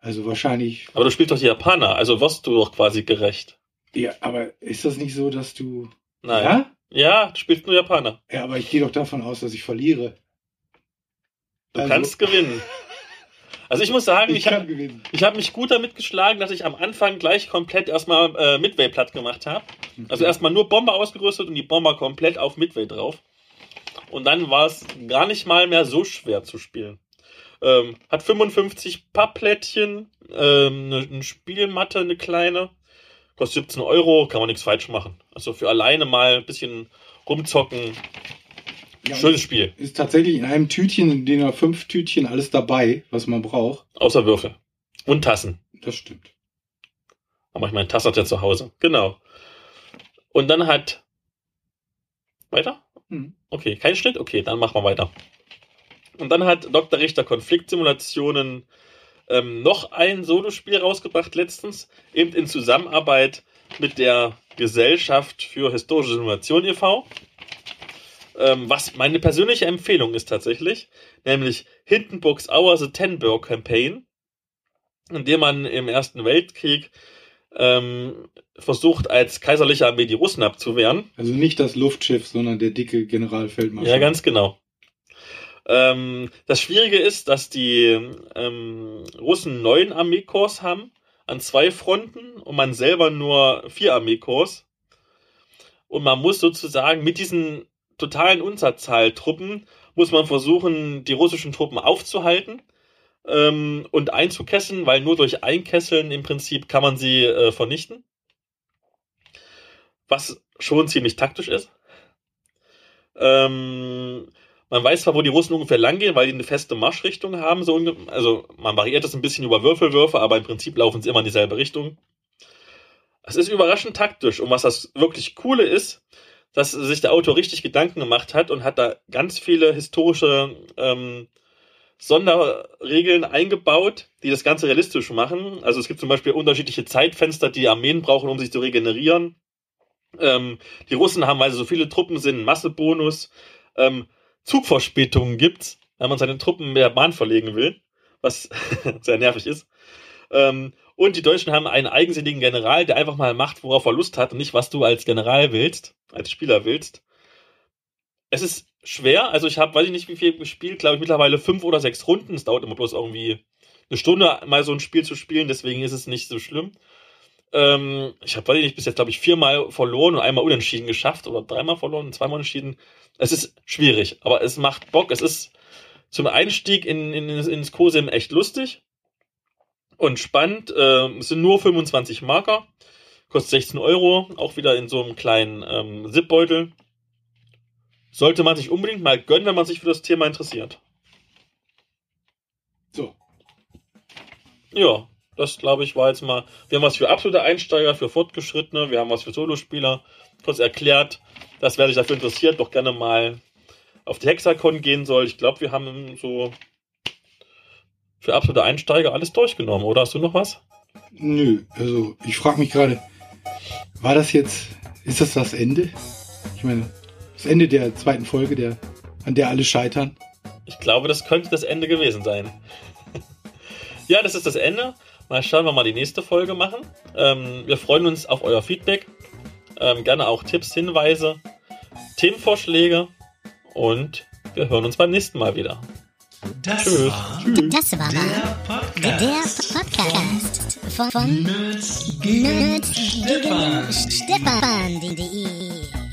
Also wahrscheinlich. Aber du spielst doch die Japaner, also wirst du doch quasi gerecht. Ja, aber ist das nicht so, dass du. Nein. Ja? Ja, du spielst nur Japaner. Ja, aber ich gehe doch davon aus, dass ich verliere. Du Also- kannst gewinnen. Also ich muss sagen, Ich ich, habe hab mich gut damit geschlagen, dass ich am Anfang gleich komplett erstmal äh, Midway platt gemacht habe. Also erstmal nur Bomber ausgerüstet und die Bomber komplett auf Midway drauf. Und dann war es gar nicht mal mehr so schwer zu spielen. Ähm, hat 55 Pappplättchen, ähm, eine, eine Spielmatte, eine kleine. Kostet 17 Euro, kann man nichts falsch machen. Also für alleine mal ein bisschen rumzocken. Ja, Schönes Spiel. Ist tatsächlich in einem Tütchen, in den fünf Tütchen alles dabei, was man braucht. Außer Würfel. Und Tassen. Das stimmt. Aber ich meine, Tasse hat er zu Hause. Genau. Und dann hat. Weiter? Hm. Okay, kein Schnitt? Okay, dann machen wir weiter. Und dann hat Dr. Richter Konfliktsimulationen ähm, noch ein Solospiel rausgebracht letztens, eben in Zusammenarbeit mit der Gesellschaft für historische Simulation e.V. Ähm, was meine persönliche Empfehlung ist tatsächlich, nämlich Hindenburgs Hour The Tenburg Campaign, in dem man im Ersten Weltkrieg ähm, versucht, als kaiserliche Armee die Russen abzuwehren. Also nicht das Luftschiff, sondern der dicke Generalfeldmarschall. Ja, ganz genau. Ähm, das Schwierige ist, dass die ähm, Russen neun Armeekorps haben an zwei Fronten und man selber nur vier Armeekorps. Und man muss sozusagen mit diesen totalen Unterzahltruppen muss man versuchen, die russischen Truppen aufzuhalten ähm, und einzukesseln, weil nur durch Einkesseln im Prinzip kann man sie äh, vernichten. Was schon ziemlich taktisch ist. Ähm, man weiß zwar, wo die Russen ungefähr langgehen, weil die eine feste Marschrichtung haben. So also man variiert das ein bisschen über Würfelwürfe, aber im Prinzip laufen sie immer in dieselbe Richtung. Es ist überraschend taktisch. Und was das wirklich Coole ist, dass sich der Autor richtig Gedanken gemacht hat und hat da ganz viele historische ähm, Sonderregeln eingebaut, die das Ganze realistisch machen. Also es gibt zum Beispiel unterschiedliche Zeitfenster, die die Armeen brauchen, um sich zu regenerieren. Ähm, die Russen haben, weil sie so viele Truppen sind, einen Massebonus. Ähm, Zugverspätungen gibt's, wenn man seine Truppen der Bahn verlegen will, was sehr nervig ist. Ähm, und die Deutschen haben einen eigensinnigen General, der einfach mal macht, worauf er Lust hat und nicht, was du als General willst, als Spieler willst. Es ist schwer, also ich habe, weiß ich nicht, wie viel gespielt, glaube ich mittlerweile fünf oder sechs Runden. Es dauert immer bloß irgendwie eine Stunde, mal so ein Spiel zu spielen, deswegen ist es nicht so schlimm. Ähm, ich habe, nicht, bis jetzt, glaube ich, viermal verloren und einmal unentschieden geschafft oder dreimal verloren und zweimal entschieden. Es ist schwierig, aber es macht Bock. Es ist zum Einstieg in, in, ins COSIM echt lustig und spannend. Äh, es sind nur 25 Marker, kostet 16 Euro, auch wieder in so einem kleinen ähm, Zipbeutel. Sollte man sich unbedingt mal gönnen, wenn man sich für das Thema interessiert. So. Ja, das glaube ich war jetzt mal. Wir haben was für absolute Einsteiger, für Fortgeschrittene, wir haben was für Solospieler kurz erklärt, dass wer sich dafür interessiert, doch gerne mal auf die Hexacon gehen soll. Ich glaube, wir haben so für absolute Einsteiger alles durchgenommen, oder hast du noch was? Nö, also ich frage mich gerade, war das jetzt, ist das das Ende? Ich meine, das Ende der zweiten Folge, der, an der alle scheitern? Ich glaube, das könnte das Ende gewesen sein. ja, das ist das Ende. Mal schauen, wir mal die nächste Folge machen. Ähm, wir freuen uns auf euer Feedback. Ähm, gerne auch Tipps, Hinweise, Themenvorschläge und wir hören uns beim nächsten Mal wieder. Das Tschüss. war Das war der der Podcast Podcast von Nerds gegen Nerds Stefan. Stefan.de.